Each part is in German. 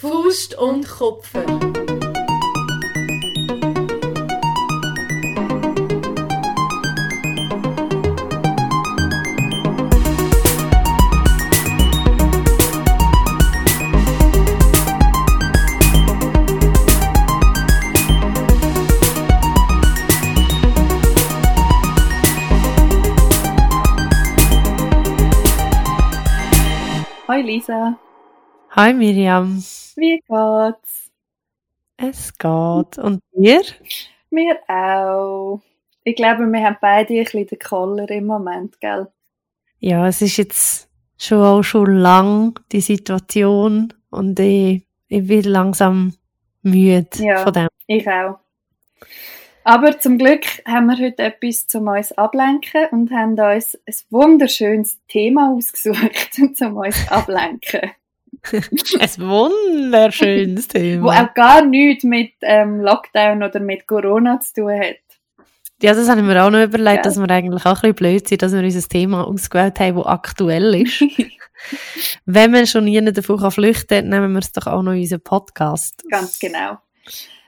Faust und Kopfen. Hi Lisa, Hi Miriam, wie geht's? es geht. Und dir? Mir auch. Ich glaube, wir haben beide ein bisschen den Koller im Moment, gell? Ja, es ist jetzt schon auch schon lang die Situation und ich, ich bin langsam müde Ja. von dem. Ich auch. Aber zum Glück haben wir heute etwas zum uns ablenken und haben uns ein wunderschönes Thema ausgesucht zum uns ablenken. Ein wunderschönes Wo Thema. auch gar nichts mit ähm, Lockdown oder mit Corona zu tun hat. Ja, das habe ich mir auch noch überlegt, Ja. dass wir eigentlich auch ein bisschen blöd sind, dass wir unser Thema ausgewählt haben, das aktuell ist. Wenn man schon nie davon flüchten kann, nehmen wir es doch auch noch in unseren Podcast. Ganz genau.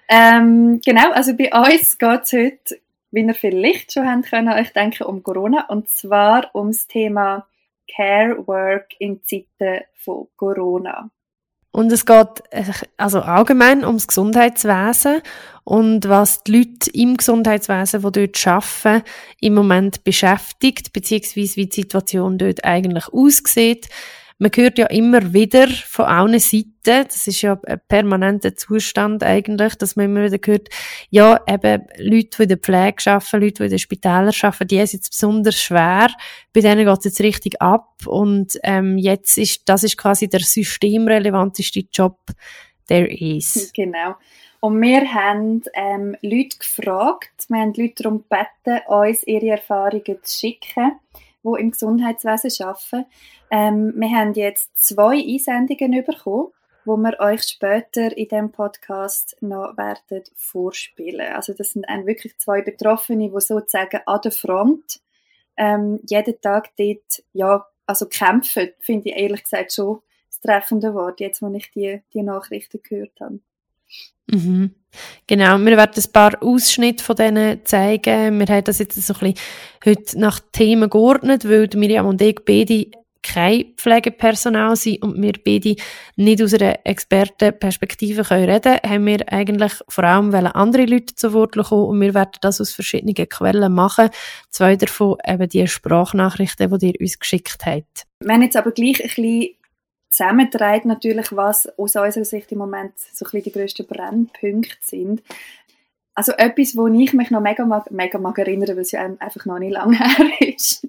Ähm, genau, also bei uns geht es heute, wie ihr vielleicht schon habt können, euch denken, um Corona. Und zwar ums Thema Care Work in Zeiten von Corona. Und es geht äh, also allgemein ums Gesundheitswesen und was die Leute im Gesundheitswesen, die dort arbeiten, im Moment beschäftigt, beziehungsweise wie die Situation dort eigentlich aussieht. Man hört ja immer wieder von allen Seiten, das ist ja ein permanenter Zustand eigentlich, dass man immer wieder hört, ja, eben Leute, die in der Pflege arbeiten, Leute, die in den Spitälern arbeiten, die es jetzt besonders schwer. Bei denen geht es jetzt richtig ab und ähm, jetzt ist, das ist quasi der systemrelevanteste Job there is. Genau. Und wir haben ähm, Leute gefragt, wir haben Leute darum gebeten, uns ihre Erfahrungen zu schicken, die im Gesundheitswesen arbeiten. Ähm, wir haben jetzt zwei Einsendungen bekommen, wo wir euch später in dem Podcast noch werden vorspielen. Also das sind wirklich zwei Betroffene, die sozusagen an der Front ähm, jeden Tag dort, ja, also kämpfen, finde ich ehrlich gesagt schon das treffende Wort, jetzt wo ich die, die Nachrichten gehört habe. Mhm. Genau, wir werden ein paar Ausschnitte von denen zeigen. Wir haben das jetzt so ein bisschen heute nach Themen geordnet, weil Miriam und ich beide kein Pflegepersonal sind und wir beide nicht aus einer Expertenperspektive können reden haben wir eigentlich vor allem andere Leute zu Wort kommen und wir werden das aus verschiedenen Quellen machen. Zwei davon eben die Sprachnachrichten, die ihr uns geschickt habt. Wir jetzt aber gleich ein bisschen zusammengetragen, natürlich, was aus unserer Sicht im Moment so ein bisschen die grössten Brennpunkte sind. Also etwas, wo ich mich noch mega mag, mega mag erinnern, weil es ja einfach noch nicht lange her ist.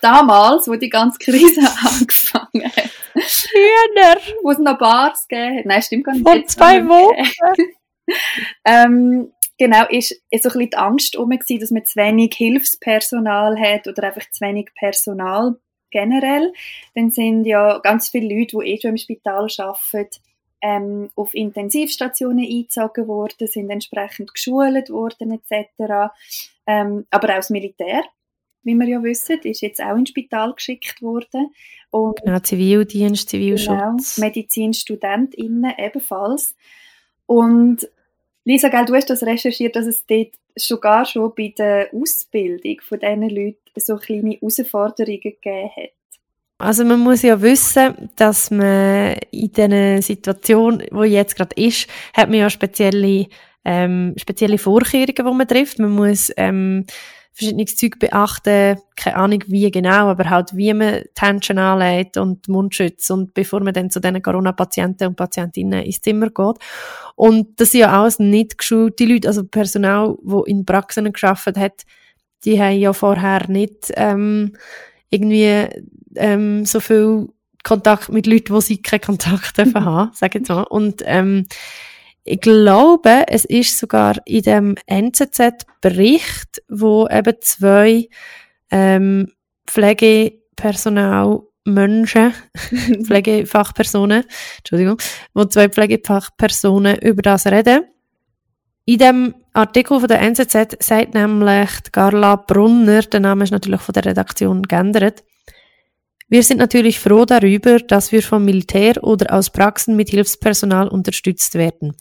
Damals, wo die ganze Krise angefangen hat, Schöner! wo es noch Bars gegeben hat. Nein, stimmt gar nicht. Vor zwei Wochen. ähm, genau, ist, ist so ein bisschen die Angst um, gewesen, dass man zu wenig Hilfspersonal hat oder einfach zu wenig Personal generell. Dann sind ja ganz viele Leute, die eh schon im Spital arbeiten, ähm, auf Intensivstationen eingezogen worden, sind entsprechend geschult worden etc. Ähm, aber auch das Militär, wie wir ja wissen, ist jetzt auch ins Spital geschickt worden. Und Genau, Zivildienst, Genau, Zivilschutz. MedizinstudentInnen ebenfalls. Und Lisa, gell, du hast das recherchiert, dass es dort sogar schon bei der Ausbildung von diesen Leuten so kleine Herausforderungen gegeben hat. Also man muss ja wissen, dass man in dieser Situation, wo jetzt gerade ist, hat man ja spezielle, ähm, spezielle Vorkehrungen, die man trifft. Man muss ähm, verschiedenes Zeug beachten, keine Ahnung wie genau, aber halt wie man die Händchen anlegt und Mundschutz und bevor man dann zu diesen Corona-Patienten und Patientinnen ins Zimmer geht. Und das sind ja alles nicht geschulte Leute, also Personal, wo in Praxen geschafft hat, die haben ja vorher nicht ähm, irgendwie ähm, so viel Kontakt mit Leuten, wo sie keinen Kontakt dürfen haben, sag ich jetzt mal. Und ähm, ich glaube, es ist sogar in dem NZZ-Bericht, wo eben zwei ähm, Pflegepersonal Menschen, Pflegefachpersonen, Entschuldigung, wo zwei Pflegefachpersonen über das reden. In dem Artikel von der NZZ sagt nämlich Carla Brunner, der Name ist natürlich von der Redaktion geändert, Wir sind natürlich froh darüber, dass wir vom Militär oder aus Praxen mit Hilfspersonal unterstützt werden.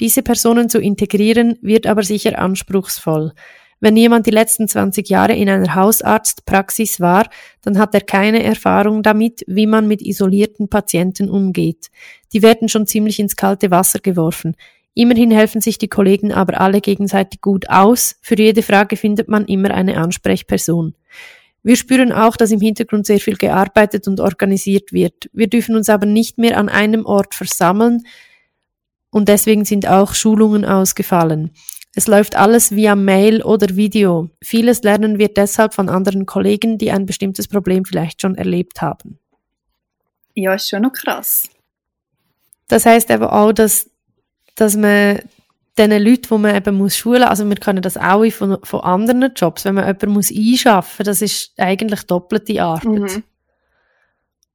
Diese Personen zu integrieren wird aber sicher anspruchsvoll. Wenn jemand die letzten 20 Jahre in einer Hausarztpraxis war, dann hat er keine Erfahrung damit, wie man mit isolierten Patienten umgeht. Die werden schon ziemlich ins kalte Wasser geworfen. Immerhin helfen sich die Kollegen aber alle gegenseitig gut aus. Für jede Frage findet man immer eine Ansprechperson. Wir spüren auch, dass im Hintergrund sehr viel gearbeitet und organisiert wird. Wir dürfen uns aber nicht mehr an einem Ort versammeln und deswegen sind auch Schulungen ausgefallen. Es läuft alles via Mail oder Video. Vieles lernen wir deshalb von anderen Kollegen, die ein bestimmtes Problem vielleicht schon erlebt haben. Ja, ist schon noch krass. Das heißt aber auch, dass, dass man den Leuten, die man eben muss schulen, also wir können das auch von, von anderen Jobs, wenn man jemanden muss einschaffen, das ist eigentlich doppelte Arbeit. Mhm.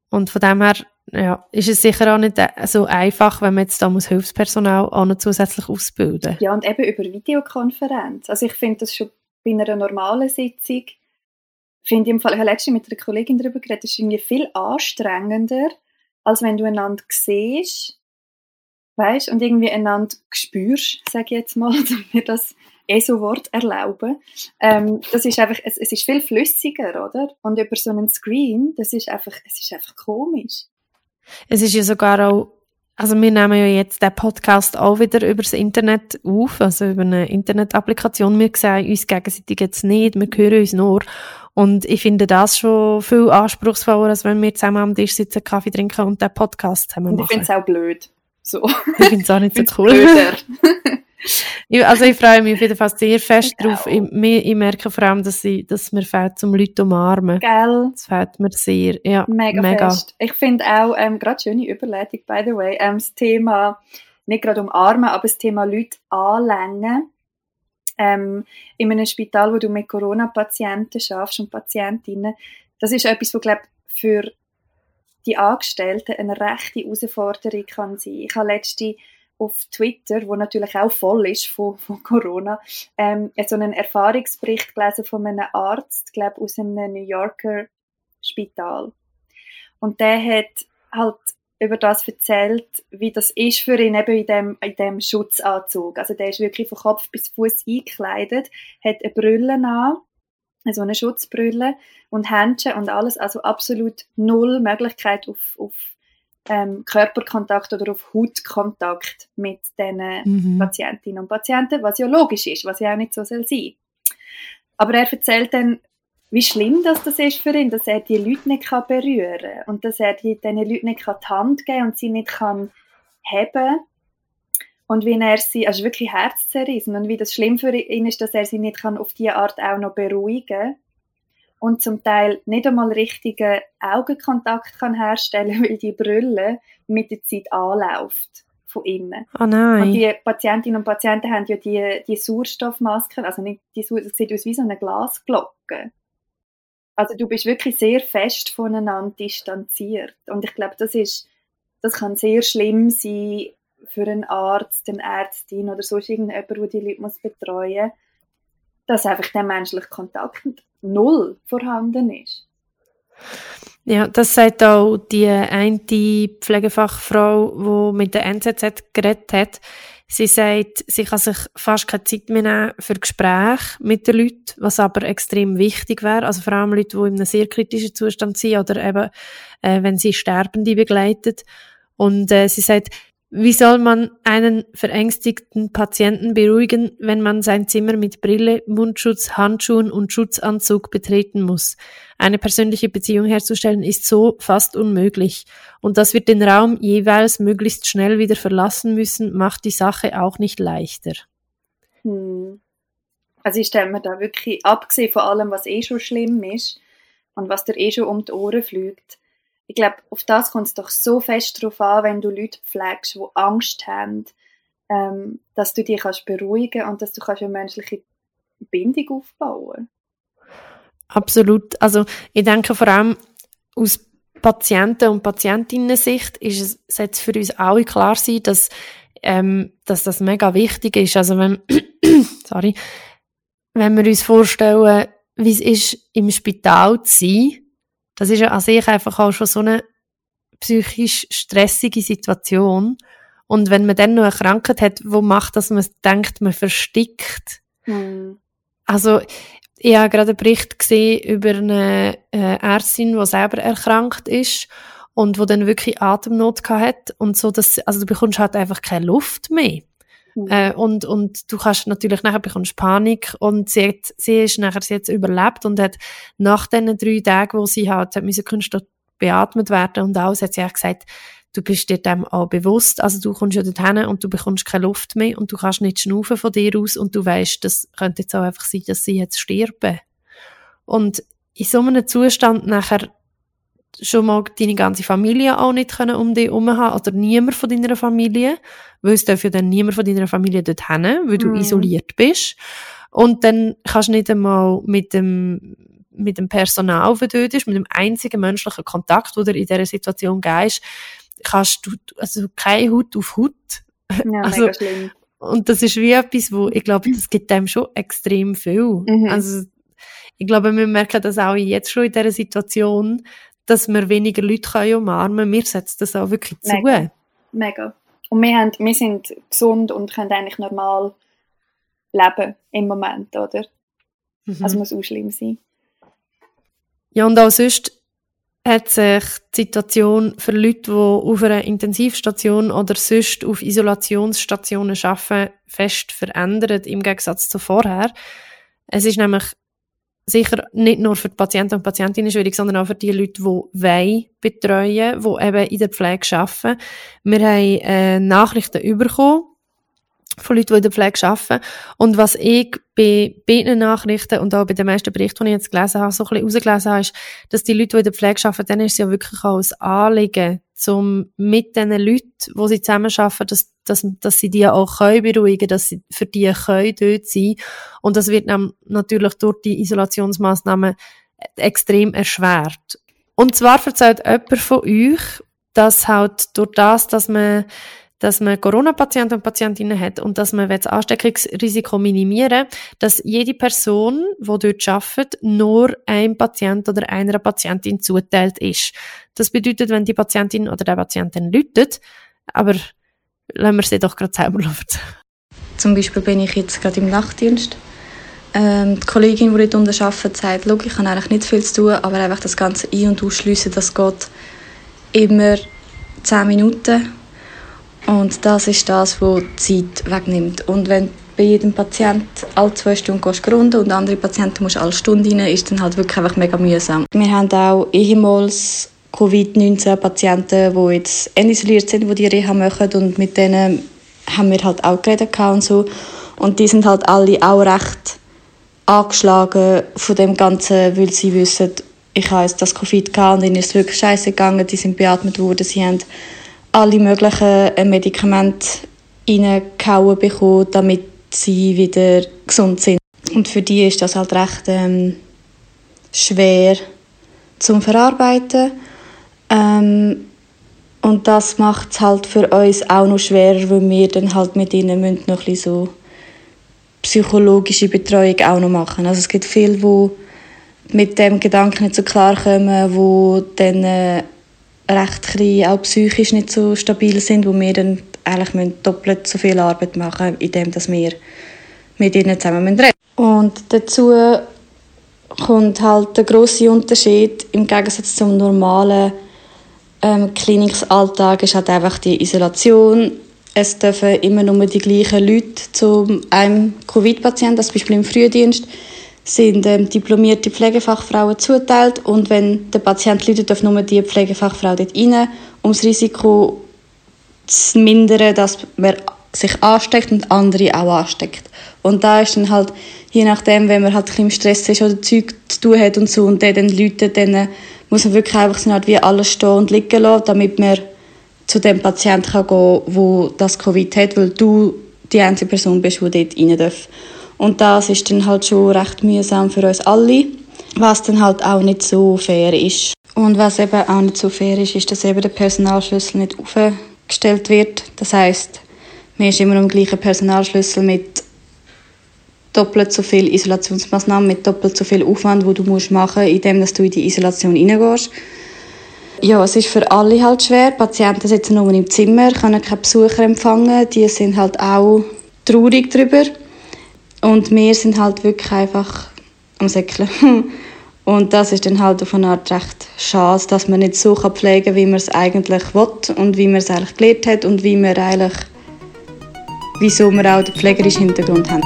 Und von dem her ja, ist es sicher auch nicht äh, so einfach, wenn man jetzt da muss Hilfspersonal auch noch zusätzlich ausbilden Ja, und eben über Videokonferenz. Also ich finde das schon bei einer normalen Sitzung, finde ich im Fall, ich habe letztens mit einer Kollegin darüber geredet, ist irgendwie viel anstrengender, als wenn du einander siehst, weißt, und irgendwie einander spürst, sage ich jetzt mal, damit wir das eh so Wort erlauben. Ähm, das ist einfach, es, es ist viel flüssiger, oder? Und über so einen Screen, das ist einfach, es ist einfach komisch. Es ist ja sogar auch, also wir nehmen ja jetzt den Podcast auch wieder über das Internet auf, also über eine Internetapplikation. Wir sehen uns gegenseitig jetzt nicht, wir hören uns nur. Und ich finde das schon viel anspruchsvoller, als wenn wir zusammen am Tisch sitzen, Kaffee trinken und den Podcast zusammen machen. Und ich finde es auch blöd. So. Ich finde es auch nicht so cool. also ich freue mich auf jeden Fall sehr fest ich drauf. Ich, ich, merke vor allem, dass, ich, dass mir fehlt, zum Leute umarmen. Gell? Das fehlt mir sehr. Ja, mega, mega. fest. Ich finde auch, ähm, gerade schöne Überleitung, by the way, ähm, das Thema, nicht gerade umarmen, aber das Thema Leute anlängen. Ähm, in einem Spital, wo du mit Corona-Patienten schaffst und Patientinnen, das ist etwas, was, glaube für die Angestellten eine rechte Herausforderung kann sein. Ich habe letzte auf Twitter, wo natürlich auch voll ist von, von Corona, ähm, so einen Erfahrungsbericht gelesen von einem Arzt, glaube aus einem New Yorker Spital. Und der hat halt über das erzählt, wie das ist für ihn eben in dem, in dem Schutzanzug. Also der ist wirklich von Kopf bis Fuß eingekleidet, hat eine Brille an, so eine Schutzbrille und Händchen und alles, also absolut null Möglichkeit auf, auf ähm, Körperkontakt oder auf Hautkontakt mit den mhm. Patientinnen und Patienten, was ja logisch ist, was ja auch nicht so soll sein. Aber er erzählt dann, wie schlimm das, das ist für ihn, dass er die Leute nicht kann berühren kann und dass er die, diesen Leuten nicht kann die Hand geben und sie nicht kann heben und wie er sie, also wirklich herzzerrissen und wie das schlimm für ihn ist, dass er sie nicht kann auf diese Art auch noch beruhigen kann und zum Teil nicht einmal richtigen Augenkontakt kann herstellen, weil die Brille mit der Zeit anläuft von innen. Oh nein. Und die Patientinnen und Patienten haben ja die, die Sauerstoffmasken, also nicht die das sieht aus wie so eine Glasglocke. Also du bist wirklich sehr fest voneinander distanziert. Und ich glaube, das ist, das kann sehr schlimm sein für einen Arzt, eine Ärztin oder sonst irgendjemand, der die Leute betreuen muss, dass einfach der menschliche Kontakt null vorhanden ist. Ja, das sagt auch die eine Pflegefachfrau, die mit der NZZ geredet hat. Sie sagt, sie kann sich fast keine Zeit mehr nehmen für Gespräche mit den Leuten, was aber extrem wichtig wäre. Also vor allem Leute, die in einem sehr kritischen Zustand sind oder eben, äh, wenn sie Sterbende begleitet. Und äh, sie sagt, wie soll man einen verängstigten Patienten beruhigen, wenn man sein Zimmer mit Brille, Mundschutz, Handschuhen und Schutzanzug betreten muss? Eine persönliche Beziehung herzustellen ist so fast unmöglich. Und dass wir den Raum jeweils möglichst schnell wieder verlassen müssen, macht die Sache auch nicht leichter. Hm. Also ich stelle mir da wirklich, abgesehen von allem, was eh schon schlimm ist und was dir eh schon um die Ohren fliegt, ich glaube, auf das kommt es doch so fest drauf an, wenn du Leute pflegst, die Angst haben, ähm, dass du die kannst beruhigen und dass du kannst eine menschliche Bindung aufbauen. Absolut. Also ich denke vor allem aus Patienten- und Patientinnen-Sicht ist es, sollte für uns alle klar sein, dass, ähm, dass das mega wichtig ist. Also wenn, sorry, wenn wir uns vorstellen, wie es ist, im Spital zu sein, das ist ja an sich einfach auch schon so eine psychisch stressige Situation. Und wenn man dann noch eine Krankheit hat, wo macht, dass man denkt, man verstickt. Mhm. Also, ich habe gerade einen Bericht gesehen über eine äh, Ärztin, die selber erkrankt ist und wo dann wirklich Atemnot hat und so, dass, also du bekommst halt einfach keine Luft mehr. Mhm. Äh, und, und du kannst natürlich nachher bekommst Panik und sie hat, sie ist nachher sie jetzt überlebt und hat nach diesen drei Tagen, wo sie halt, hat müssen künstlich beatmet werden und alles, hat sie auch gesagt, du bist dir dem auch bewusst, also du kommst ja dorthin und du bekommst keine Luft mehr und du kannst nicht schnaufen von dir aus und du weißt, das könnte jetzt auch einfach sein, dass sie jetzt sterben. Und in so einem Zustand nachher schon mal deine ganze Familie auch nicht können um dich herum haben oder niemand von deiner Familie, weil es darf ja dann niemand von deiner Familie dort hin, weil du mm. isoliert bist. Und dann kannst du nicht einmal mit dem, mit dem Personal, der dort ist, mit dem einzigen menschlichen Kontakt, der dir in dieser Situation ist, kannst du, also keine Haut auf Haut. Ja, also, mega schlimm. Und das ist wie etwas, wo, ich glaube, das gibt einem schon extrem viel. Mhm. Also, ich glaube, wir merken das auch jetzt schon in dieser Situation, dass wir weniger Leute können umarmen können. setzen das auch wirklich zu. Mega. Mega. Und wir, haben, wir sind gesund und können eigentlich normal leben im Moment, oder? Mhm. Also muss auch schlimm sein. Ja, und auch sonst hat sich die Situation für Leute, die auf einer Intensivstation oder sonst auf Isolationsstationen arbeiten, fest verändert im Gegensatz zu vorher. Es ist nämlich sicher nicht nur für die Patienten und Patientinnen schwierig, sondern auch für die Leute, die wollen betreuen, die eben in der Pflege arbeiten. Wir haben äh, Nachrichten bekommen von Leuten, die in der Pflege arbeiten. Und was ich bei beiden Nachrichten und auch bei den meisten Berichten, die ich jetzt gelesen habe, so ein bisschen habe, ist, dass die Leute, die in der Pflege arbeiten, dann ist es ja wirklich auch ein Anliegen, um mit den Leuten, die sie zusammenarbeiten, dass, dass, dass sie die auch können beruhigen dass sie für die können dort sein Und das wird natürlich durch die Isolationsmaßnahmen extrem erschwert. Und zwar erzählt jemand von euch, dass halt durch das, dass man dass man Corona-Patienten und Patientinnen hat und dass man das Ansteckungsrisiko minimieren dass jede Person, die dort arbeitet, nur ein Patient oder einer Patientin zuteilt ist. Das bedeutet, wenn die Patientin oder der Patientin läutet, aber lassen wir sie doch gerade selber laufen. Zum Beispiel bin ich jetzt gerade im Nachtdienst. Ähm, die Kollegin, die dort arbeitet, sagt, ich habe eigentlich nicht viel zu tun, aber einfach das Ganze ein- und ausschliessen, das geht immer 10 Minuten und das ist das, was Zeit wegnimmt. Und wenn bei jedem Patient alle zwei Stunden gehst grunden und andere Patienten musst alle Stunden rein, ist dann halt wirklich einfach mega mühsam. Wir haben auch ehemals Covid-19-Patienten, die jetzt isoliert sind, die die Reha machen und mit denen haben wir halt auch geredet und so. Und die sind halt alle auch recht angeschlagen von dem Ganzen, weil sie wissen, ich habe jetzt das Covid gehabt und ihnen ist es wirklich scheiße gegangen, die sind beatmet worden, sie haben alle möglichen äh, Medikamente reingehauen bekommen, damit sie wieder gesund sind. Und für die ist das halt recht ähm, schwer zum Verarbeiten. Ähm, und das macht es halt für uns auch noch schwerer, weil wir dann halt mit ihnen müssen noch ein so psychologische Betreuung auch noch machen. Also es gibt viele, die mit dem Gedanken nicht so klar kommen, wo dann äh, recht klein, auch psychisch nicht so stabil sind, wo wir dann eigentlich doppelt so viel Arbeit machen müssen, indem wir mit ihnen zusammen reden Und dazu kommt halt der große Unterschied im Gegensatz zum normalen ähm, Klinikalltag ist halt einfach die Isolation. Es dürfen immer nur die gleichen Leute zu einem Covid-Patienten, das Beispiel im Frühdienst, sind ähm, diplomierte Pflegefachfrauen zuteilt und wenn der Patient leidet, darf nur die Pflegefachfrau dort rein, um das Risiko zu mindern, dass man sich ansteckt und andere auch ansteckt. Und da ist dann halt, je nachdem, wenn man halt ein im Stress ist oder Zeug zu tun hat und so und der dann läutet, dann äh, muss man wirklich einfach halt wie alles stehen und liegen lassen, damit man zu dem Patienten kann gehen kann, der das Covid hat, weil du die einzige Person bist, die dort rein darf. Und das ist dann halt schon recht mühsam für uns alle, was dann halt auch nicht so fair ist. Und was eben auch nicht so fair ist, ist, dass eben der Personalschlüssel nicht aufgestellt wird. Das heißt, man ist immer am gleichen Personalschlüssel mit doppelt so viele Isolationsmaßnahmen mit doppelt so viel Aufwand, wo du musst machen, indem dass du in die Isolation hineingehst. Ja, es ist für alle halt schwer. Patienten sitzen nur im Zimmer, können keine Besucher empfangen. Die sind halt auch traurig darüber. Und wir sind halt wirklich einfach am Säckeln. Und das ist dann halt auf eine Art recht schade, dass man nicht so pflegen kann, wie man es eigentlich will und wie man es eigentlich gelernt hat und wie man eigentlich, wieso wir auch den pflegerischen Hintergrund haben.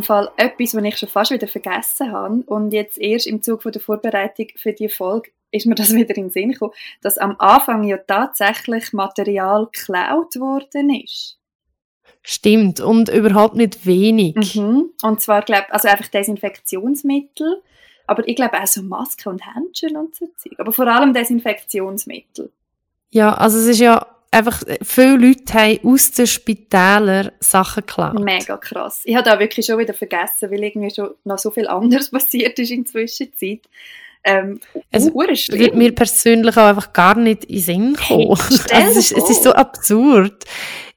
Im Fall etwas, was ich schon fast wieder vergessen habe und jetzt erst im Zug von der Vorbereitung für die Folge ist mir das wieder in den Sinn gekommen, dass am Anfang ja tatsächlich Material geklaut worden ist. Stimmt, und überhaupt nicht wenig. Mhm. Und zwar, glaube also einfach Desinfektionsmittel, aber ich glaube auch so Masken und Handschuhe und so Zeug. Aber vor allem Desinfektionsmittel. Ja, also es ist ja einfach, viele Leute haben aus den Spitälern Sachen geklaut. Mega krass. Ich habe da wirklich schon wieder vergessen, weil irgendwie schon noch so viel anderes passiert ist in der Zwischenzeit. Ähm, es wird mir persönlich auch einfach gar nicht in den Sinn kommen. Hey, also es, ist, es ist so absurd.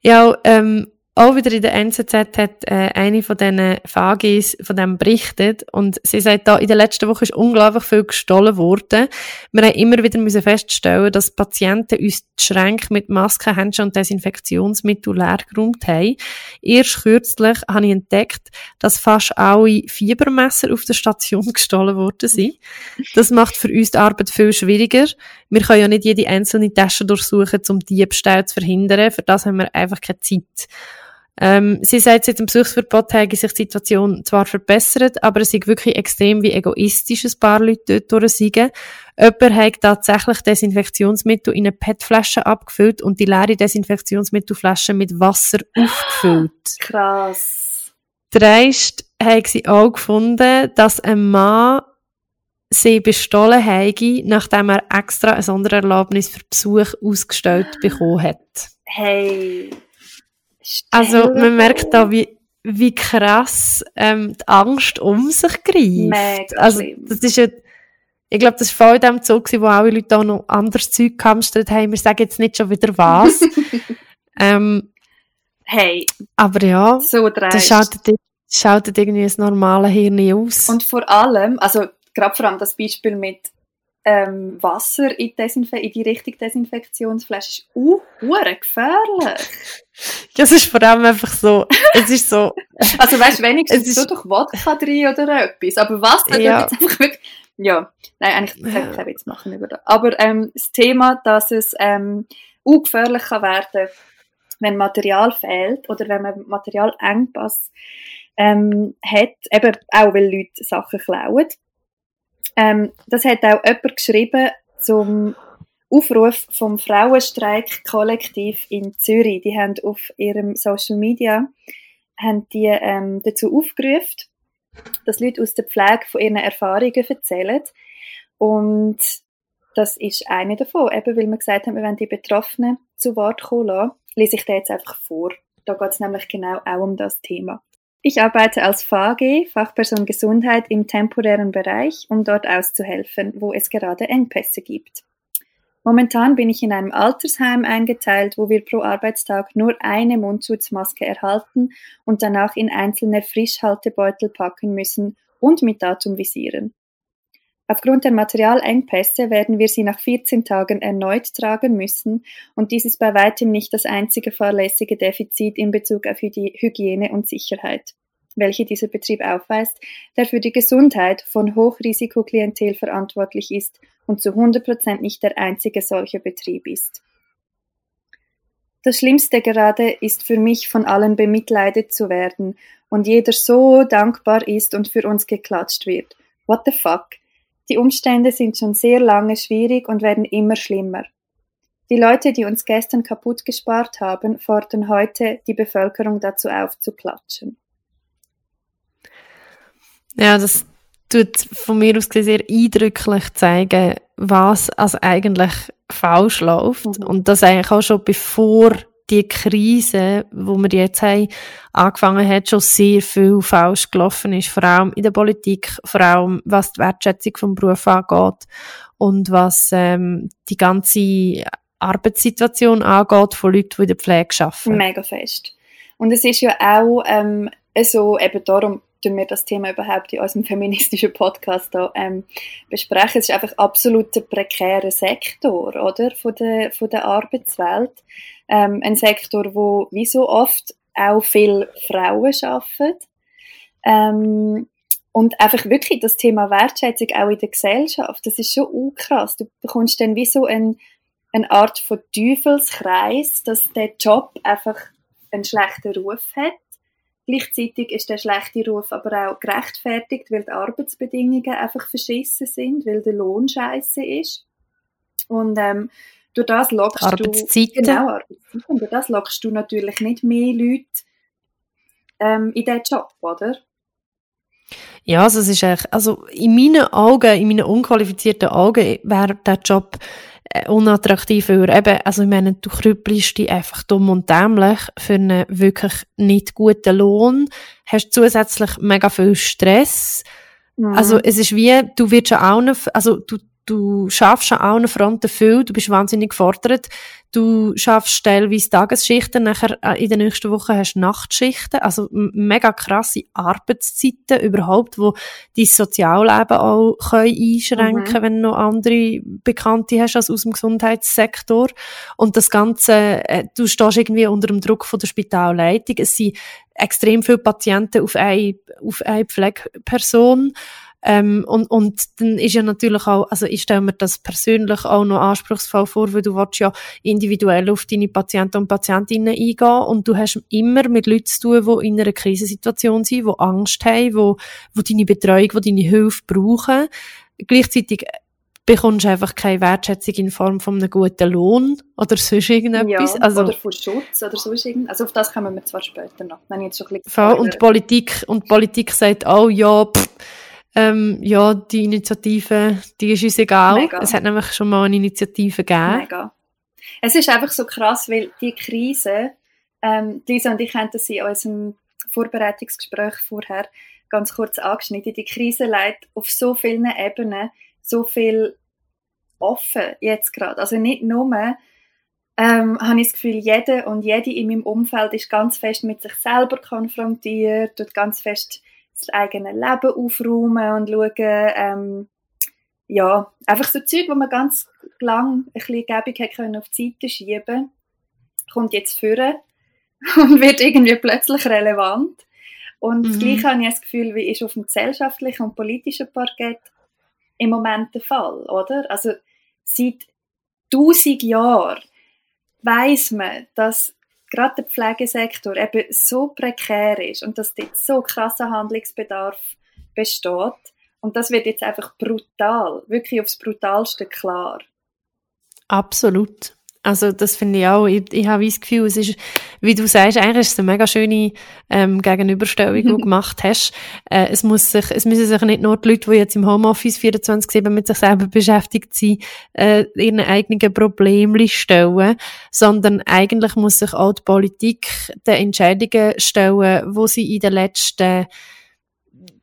Ja, ähm, auch wieder in der NZZ hat äh, eine von diesen Fagis von dem berichtet und sie sagt da, in der letzten Woche ist unglaublich viel gestohlen worden. Wir haben immer wieder müssen feststellen, dass Patienten uns die Schränke mit Masken, Handschuhen und Desinfektionsmitteln leer geräumt haben. Erst kürzlich habe ich entdeckt, dass fast alle Fiebermesser auf der Station gestohlen worden sind. Das macht für uns die Arbeit viel schwieriger. Wir können ja nicht jede einzelne Tasche durchsuchen, um Diebstahl zu verhindern. Für das haben wir einfach keine Zeit. Ähm, sie sagt, seit dem Besuchsverbot habe sich die Situation zwar verbessert, aber es ist wirklich extrem, wie egoistisch ein paar Leute dort durchsiegen. Jemand hat tatsächlich Desinfektionsmittel in eine PET-Flasche abgefüllt und die leere Desinfektionsmittelflasche mit Wasser aufgefüllt. Krass. Dreist haben sie auch gefunden, dass ein Mann sie bestohlen habe, nachdem er extra eine Sondererlaubnis für Besuch ausgestellt bekommen hat. Hey. Also man merkt da, wie, wie krass ähm, die Angst um sich greift. Mega also das ist ja, ich glaube, das war voll in dem Zug, wo alle Leute auch noch anderes Zeug gehamstert haben. Wir sagen jetzt nicht schon wieder was. ähm, Hey, aber ja, so das schaltet, schaltet irgendwie das normale Hirn aus. Und vor allem, also gerade vor allem das Beispiel mit ähm, Wasser in die, Desinfe in die richtige Desinfektionsflasche ist uh, gefährlich. Ja, es ist vor allem einfach so, es ist so, Also weißt du, wenigstens ist- so doch Wodka drin oder etwas. Aber Wasser, Ja. ja. jetzt einfach wirklich, ja, nein, eigentlich kann ich keinen Witz machen über das. Aber ähm, das Thema, dass es ähm, ungefährlich kann werden, wenn Material fehlt oder wenn man Materialengpass ähm, hat, eben auch weil Leute Sachen klauen. Ähm, das hat auch jemand geschrieben zum Aufruf vom Frauenstreik-Kollektiv in Zürich. Die haben auf ihrem Social Media haben die, ähm, dazu aufgerufen, dass Leute aus der Pflege von ihren Erfahrungen erzählen. Und das ist eine davon, eben weil wir gesagt haben, wir wollen die Betroffenen zu Wort kommen lassen, lese ich da jetzt einfach vor. Da geht es nämlich genau auch um das Thema. Ich arbeite als FAG, Fachperson Gesundheit, im temporären Bereich, um dort auszuhelfen, wo es gerade Engpässe gibt. Momentan bin ich in einem Altersheim eingeteilt, wo wir pro Arbeitstag nur eine Mundschutzmaske erhalten und danach in einzelne Frischhaltebeutel packen müssen und mit Datum visieren. Aufgrund der Materialengpässe werden wir sie nach 14 Tagen erneut tragen müssen und dies ist bei weitem nicht das einzige fahrlässige Defizit in Bezug auf Hygi- Hygiene und Sicherheit, welche dieser Betrieb aufweist, der für die Gesundheit von Hochrisikoklientel verantwortlich ist und zu 100% nicht der einzige solche Betrieb ist. Das Schlimmste gerade ist für mich, von allen bemitleidet zu werden und jeder so dankbar ist und für uns geklatscht wird. What the fuck? Die Umstände sind schon sehr lange schwierig und werden immer schlimmer. Die Leute, die uns gestern kaputt gespart haben, fordern heute die Bevölkerung dazu auf zu klatschen. Ja, das tut von mir aus sehr eindrücklich zeigen, was also eigentlich falsch läuft. Mhm. Und das eigentlich auch schon bevor die Krise, wo wir jetzt haben, angefangen hat, schon sehr viel falsch gelaufen ist. Vor allem in der Politik, vor allem was die Wertschätzung vom Beruf angeht und was ähm, die ganze Arbeitssituation angeht von Leuten, die in der Pflege arbeiten. Mega fest. Und es ist ja auch ähm, so, eben darum tun wir das Thema überhaupt in unserem feministischen Podcast da, ähm, besprechen. Es ist einfach absolut ein prekärer Sektor, oder, von der, von der Arbeitswelt. Ähm, ein Sektor, wo wie so oft auch viele Frauen arbeiten. Ähm, und einfach wirklich das Thema Wertschätzung auch in der Gesellschaft, das ist schon krass. Du bekommst dann wie so ein, eine Art von Teufelskreis, dass der Job einfach einen schlechten Ruf hat Gleichzeitig ist der schlechte Ruf aber auch gerechtfertigt, weil die Arbeitsbedingungen einfach verschissen sind, weil der Lohn scheiße ist. Und ähm, durch das lockst Arbeitszeiten. du genau Arbeitszeiten. Und durch das lockst du natürlich nicht mehr Leute ähm, in diesen Job, oder? Ja, also es ist echt, also in meinen Augen, in meinen unqualifizierten Augen wäre der Job äh, unattraktiv, weil eben, also ich meine, du krüppelst dich einfach dumm und dämlich für einen wirklich nicht guten Lohn, hast zusätzlich mega viel Stress. Mhm. Also es ist wie, du wirst schon auch noch, also du du schaffst an allen Fronten viel, du bist wahnsinnig gefordert, du schaffst teilweise Tagesschichten, nachher äh, in der nächsten Woche hast du Nachtschichten, also mega krasse Arbeitszeiten überhaupt, wo dein Sozialleben auch können einschränken mhm. wenn du noch andere Bekannte hast als aus dem Gesundheitssektor. Und das Ganze, äh, du stehst irgendwie unter dem Druck von der Spitalleitung, es sind extrem viele Patienten auf eine, auf eine Pflegeperson ähm, und, und dann ist ja natürlich auch, also ich stelle mir das persönlich auch noch anspruchsvoll vor, weil du willst ja individuell auf deine Patienten und Patientinnen eingehen und du hast immer mit Leuten zu tun, die in einer Krisensituation sind, die Angst haben, wo, wo deine Betreuung, wo deine Hilfe brauchen. Gleichzeitig bekommst du einfach keine Wertschätzung in Form von einem guten Lohn oder sonst irgendetwas. Ja, also, oder von Schutz oder sonst irgendwas. Also auf das kommen wir zwar später noch. Wenn jetzt schon ein und Politik, und Politik sagt auch, ja, pff, ähm, ja, die Initiative, die ist uns egal. Mega. Es hat nämlich schon mal eine Initiative gegeben. Mega. Es ist einfach so krass, weil die Krise, ähm, Lisa und ich haben das in unserem Vorbereitungsgespräch vorher ganz kurz angeschnitten, die Krise leidet auf so vielen Ebenen so viel offen jetzt gerade. Also nicht nur ähm, habe ich das Gefühl, jeder und jede in meinem Umfeld ist ganz fest mit sich selber konfrontiert, tut ganz fest das eigene Leben aufräumen und schauen, ähm, ja, einfach so Zeug, wo man ganz lang ein bisschen gäbig hat können auf die Seite schieben, kommt jetzt führen und wird irgendwie plötzlich relevant. Und mhm. das Gleiche habe ich das Gefühl, wie ist auf dem gesellschaftlichen und politischen Parkett im Moment der Fall, oder? Also seit tausend Jahren weiß man, dass gerade der Pflegesektor eben so prekär ist und dass dort so krasser Handlungsbedarf besteht. Und das wird jetzt einfach brutal, wirklich aufs Brutalste klar. Absolut. Also das finde ich auch. Ich, ich habe das Gefühl, es ist, wie du sagst, eigentlich ist es eine mega schöne ähm, Gegenüberstellung, die du gemacht hast. Äh, es, muss sich, es müssen sich nicht nur die Leute, die jetzt im Homeoffice 24-7 mit sich selber beschäftigt sind, äh, ihren eigenen Problemen stellen, sondern eigentlich muss sich auch die Politik den Entscheidungen stellen, wo sie in den letzten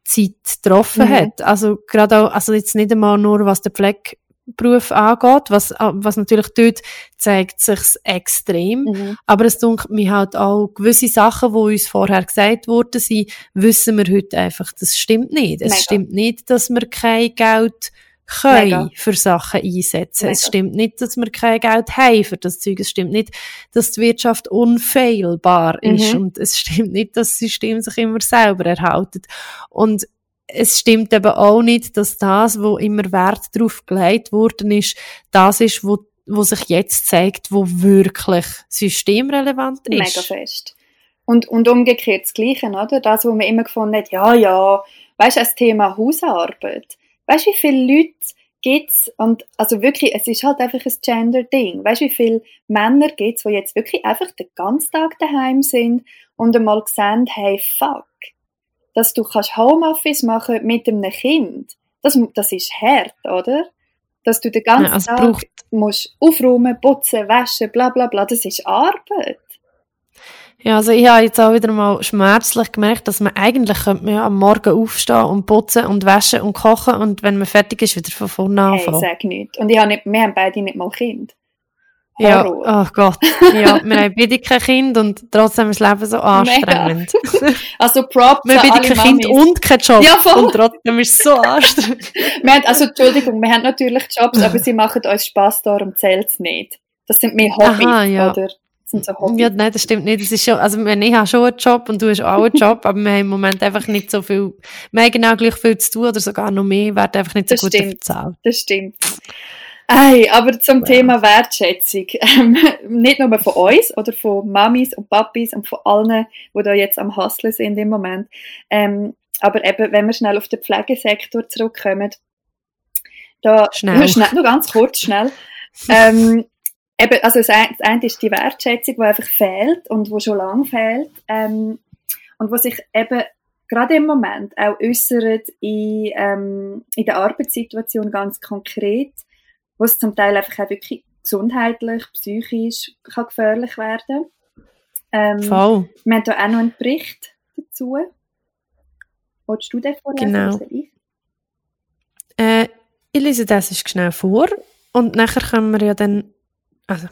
Zeit getroffen mhm. hat. Also gerade auch, also jetzt nicht einmal nur, was der Pflege Beruf angeht, was, was natürlich dort zeigt sich's extrem. Mhm. Aber es dunkelt mir halt auch gewisse Sachen, die uns vorher gesagt wurden, sind, wissen wir heute einfach, das stimmt nicht. Es Mega. stimmt nicht, dass wir kein Geld können Mega. für Sachen einsetzen. Mega. Es stimmt nicht, dass wir kein Geld haben für das Zeug. Es stimmt nicht, dass die Wirtschaft unfehlbar mhm. ist. Und es stimmt nicht, dass das System sich immer selber erhaltet. Und es stimmt eben auch nicht, dass das, wo immer Wert drauf gelegt worden ist, das ist, wo, wo sich jetzt zeigt, wo wirklich systemrelevant ist. Mega fest. Und, und umgekehrt das Gleiche, oder? Das, wo man immer gefunden hat, ja, ja, weißt du, das Thema Hausarbeit. Weißt du, wie viele Leute gibt's und also wirklich, es ist halt einfach ein Gender-Ding. Weißt du, wie viele Männer gibt's, die jetzt wirklich einfach den ganzen Tag daheim sind und einmal sehen, hey, fuck, dass du kannst Homeoffice machen mit einem Kind. Das, das ist hart, oder? Dass du den ganzen Ja, also Tag braucht- musst aufräumen, putzen, waschen, bla bla bla. Das ist Arbeit. Ja, also ich habe jetzt auch wieder mal schmerzlich gemerkt, dass man eigentlich könnte man ja am Morgen aufstehen und putzen und waschen und kochen und wenn man fertig ist, wieder von vorne Hey, anfangen. sag nicht. Und ich habe nicht, wir haben beide nicht mal Kind. Ja, oh Gott. Ja, wir haben beide kein Kind und trotzdem ist das Leben so anstrengend. Also Props Wir haben beide kein Kind und kein Job. Ja, voll. Und trotzdem ist es so anstrengend. Wir haben, also Entschuldigung, wir haben natürlich Jobs, aber sie machen uns Spass, darum zählt es nicht. Das sind mehr Hobbys, Aha, ja. oder? Das sind so Hobbys. Ja, nein, das stimmt nicht. Das ist schon, also ich habe schon einen Job und du hast auch einen Job, aber wir haben im Moment einfach nicht so viel, wir haben genau gleich viel zu tun oder sogar noch mehr, werden einfach nicht so Das gut stimmt. bezahlt. Das stimmt. Ei, aber zum Thema Wertschätzung. Ähm, nicht nur von uns oder von Mamis und Papis und von allen, die da jetzt am Hustlen sind im Moment. Ähm, aber eben, wenn wir schnell auf den Pflegesektor zurückkommen, da, Schnell. nur, schnell, nur ganz kurz schnell. ähm, eben, also das eine, das eine ist die Wertschätzung, die einfach fehlt und die schon lange fehlt. Ähm, und was sich eben gerade im Moment auch äußert in, ähm, in der Arbeitssituation ganz konkret, wo es zum Teil einfach auch wirklich gesundheitlich, psychisch kann gefährlich werden. Ähm, Voll. wir haben da auch noch einen Bericht dazu. Wolltest du den vorlesen? Genau. Äh, ich lese das ist schnell vor und nachher können wir ja dann, also,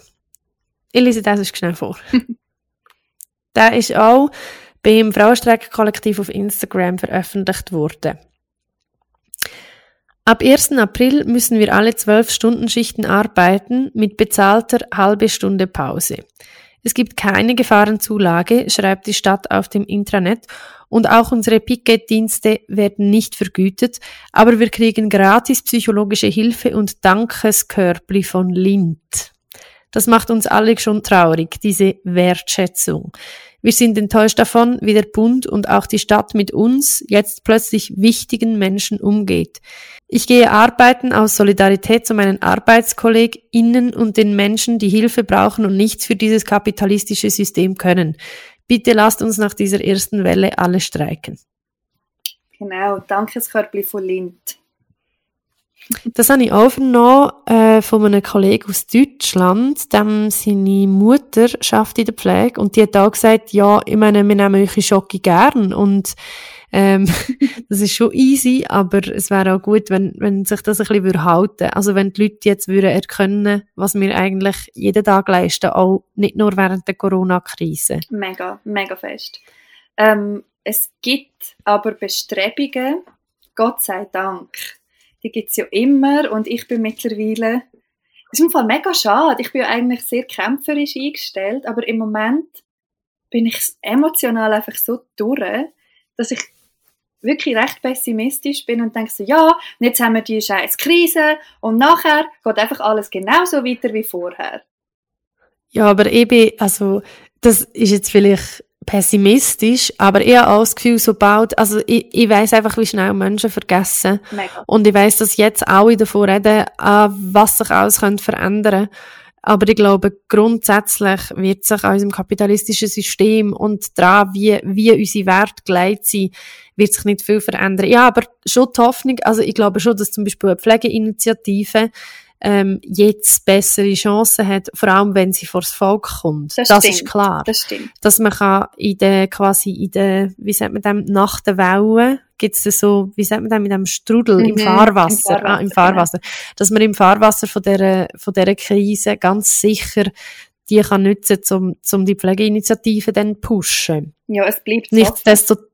ich lese das ist schnell vor. Der ist auch beim Frauenstreik-Kollektiv auf Instagram veröffentlicht worden. Ab 1. April müssen wir alle 12-Stunden-Schichten arbeiten mit bezahlter halbe Stunde Pause. Es gibt keine Gefahrenzulage, schreibt die Stadt auf dem Intranet, und auch unsere Picketdienste werden nicht vergütet, aber wir kriegen gratis psychologische Hilfe und Dankeskörpli von Lind. Das macht uns alle schon traurig, diese Wertschätzung. Wir sind enttäuscht davon, wie der Bund und auch die Stadt mit uns, jetzt plötzlich wichtigen Menschen umgeht. Ich gehe arbeiten aus Solidarität zu meinen ArbeitskollegInnen und den Menschen, die Hilfe brauchen und nichts für dieses kapitalistische System können. Bitte lasst uns nach dieser ersten Welle alle streiken. Genau, Dankeskörbli von Lind. Das habe ich aufgenommen äh, von einem Kollegen aus Deutschland, dem seine Mutter schafft in der Pflege und die hat auch gesagt, ja, ich meine, wir nehmen eure Schocke gern und ähm, das ist schon easy, aber es wäre auch gut, wenn, wenn sich das ein bisschen würde halten Also wenn die Leute jetzt würden erkennen, was wir eigentlich jeden Tag leisten, auch nicht nur während der Corona-Krise. Mega, mega fest. Ähm, es gibt aber Bestrebungen, Gott sei Dank. Die gibt es ja immer und ich bin mittlerweile, das ist im Fall mega schade, ich bin ja eigentlich sehr kämpferisch eingestellt, aber im Moment bin ich emotional einfach so durch, dass ich wirklich recht pessimistisch bin und denke so, ja, jetzt haben wir die scheiß Krise und nachher geht einfach alles genauso weiter wie vorher. Ja, aber bin, also, das ist jetzt vielleicht pessimistisch, aber ich habe auch das Gefühl, sobald, also ich, ich weiss einfach, wie schnell Menschen vergessen. Mega. Und ich weiss, dass jetzt alle davon reden, ah, was sich alles könnte verändern Aber ich glaube, grundsätzlich wird sich an unserem kapitalistischen System und daran, wie, wie unsere Werte geleitet sind, wird sich nicht viel verändern. Ja, aber schon die Hoffnung, also ich glaube schon, dass zum Beispiel eine Pflegeinitiative ähm, jetzt bessere Chancen hat, vor allem wenn sie vors Volk kommt. Das Das, ist klar. Das stimmt. Dass man kann in der, quasi in der, wie sagt man dem, nach der Wellen, gibt's da so, wie sagt man dem, in dem Strudel, Mhm, im im Fahrwasser, ah, Fahrwasser, im Fahrwasser, dass man im Fahrwasser von dieser, von dieser Krise ganz sicher die kann nutzen, um, um die Pflegeinitiative dann zu pushen. Ja, es bleibt so. Nichtsdestotrotz,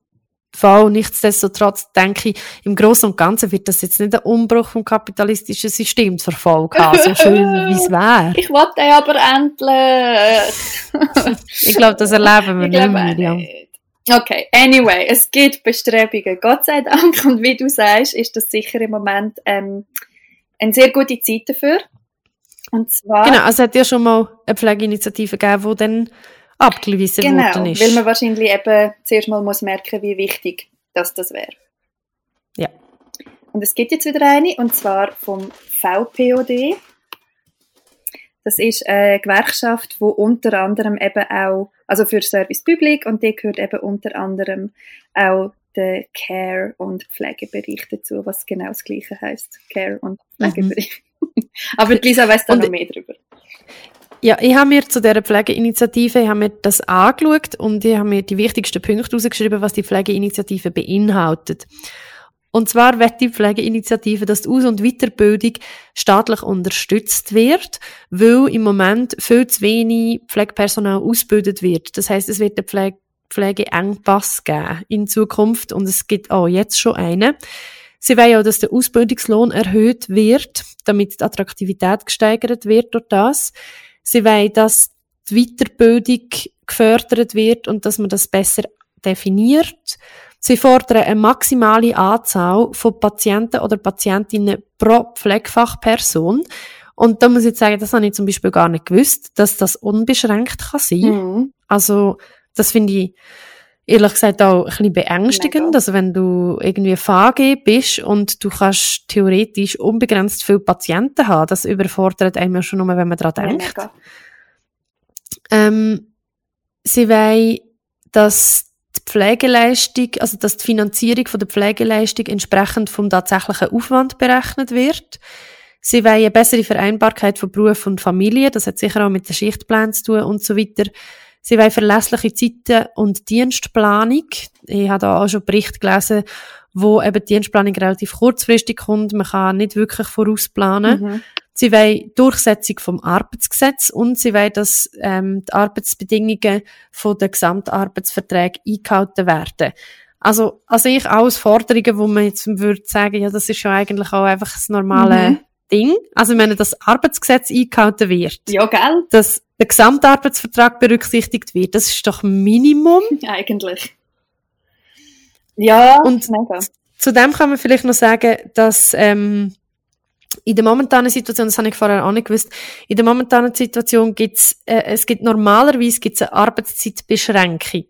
Fall, nichtsdestotrotz denke ich, im Großen und Ganzen wird das jetzt nicht ein Umbruch vom kapitalistischen System zur Folge haben, so schön wie es wäre. Ich wollte aber endlich. Ich glaube, das erleben wir Ich nicht, Miriam. nicht. Okay, anyway, es gibt Bestrebungen, Gott sei Dank. Und wie du sagst, ist das sicher im Moment ähm, eine sehr gute Zeit dafür. Und zwar, Genau, also es hat ja schon mal eine Pflegeinitiative gegeben, die dann abgewiesen genau worden ist. weil man wahrscheinlich eben zuerst mal muss merken, wie wichtig das, das wäre. Ja. Und es gibt jetzt wieder eine, und zwar vom VPOD. Das ist eine Gewerkschaft, wo unter anderem eben auch, also für Service Public, und die gehört eben unter anderem auch den Care- und Pflegebereich dazu, was genau das Gleiche heißt. Care- und Mhm. Pflegebereich. Aber die Lisa weiss da Und- noch mehr drüber. Ja, ich habe mir zu dieser Pflegeinitiative ich habe mir das angeschaut und ich habe mir die wichtigsten Punkte rausgeschrieben, was die Pflegeinitiative beinhaltet. Und zwar wird die Pflegeinitiative, dass die Aus- und Weiterbildung staatlich unterstützt wird, weil im Moment viel zu wenig Pflegepersonal ausgebildet wird. Das heißt, es wird einen Pflege Pflegeengpass geben in Zukunft und es gibt auch jetzt schon einen. Sie wollen auch, dass der Ausbildungslohn erhöht wird, damit die Attraktivität gesteigert wird durch das. Sie wollen, dass die Weiterbildung gefördert wird und dass man das besser definiert. Sie fordern eine maximale Anzahl von Patienten oder Patientinnen pro Pflegefachperson. Und da muss ich jetzt sagen, das habe ich zum Beispiel gar nicht gewusst, dass das unbeschränkt kann sein. Mhm. Also, das finde ich ehrlich gesagt auch ein bisschen beängstigend. Mega. Also, wenn du irgendwie VG bist und du kannst theoretisch unbegrenzt viele Patienten haben, das überfordert einem ja schon nur, wenn man daran denkt. Ähm, sie wollen, dass die Pflegeleistung, also dass die Finanzierung von der Pflegeleistung entsprechend vom tatsächlichen Aufwand berechnet wird. Sie wollen eine bessere Vereinbarkeit von Beruf und Familie, das hat sicher auch mit den Schichtplänen zu tun und so weiter. Sie wollen verlässliche Zeiten und Dienstplanung. Ich habe da auch schon Berichte gelesen, wo eben die Dienstplanung relativ kurzfristig kommt. Man kann nicht wirklich vorausplanen. Mhm. Sie wollen Durchsetzung vom Arbeitsgesetz und sie wollen, dass ähm, die Arbeitsbedingungen von den Gesamtarbeitsverträgen eingehalten werden. Also, also ich alles Forderungen, wo man jetzt würde sagen, ja, das ist ja eigentlich auch einfach das normale Mhm. Ding. Also, meine, das Arbeitsgesetz eingehalten wird, Ja, gell? dass der Gesamtarbeitsvertrag berücksichtigt wird, das ist doch Minimum. Eigentlich. Ja, Und- mega. Zudem kann man vielleicht noch sagen, dass ähm, in der momentanen Situation, das habe ich vorher auch nicht gewusst, in der momentanen Situation gibt's, äh, es gibt normalerweise gibt's eine Arbeitszeitbeschränkung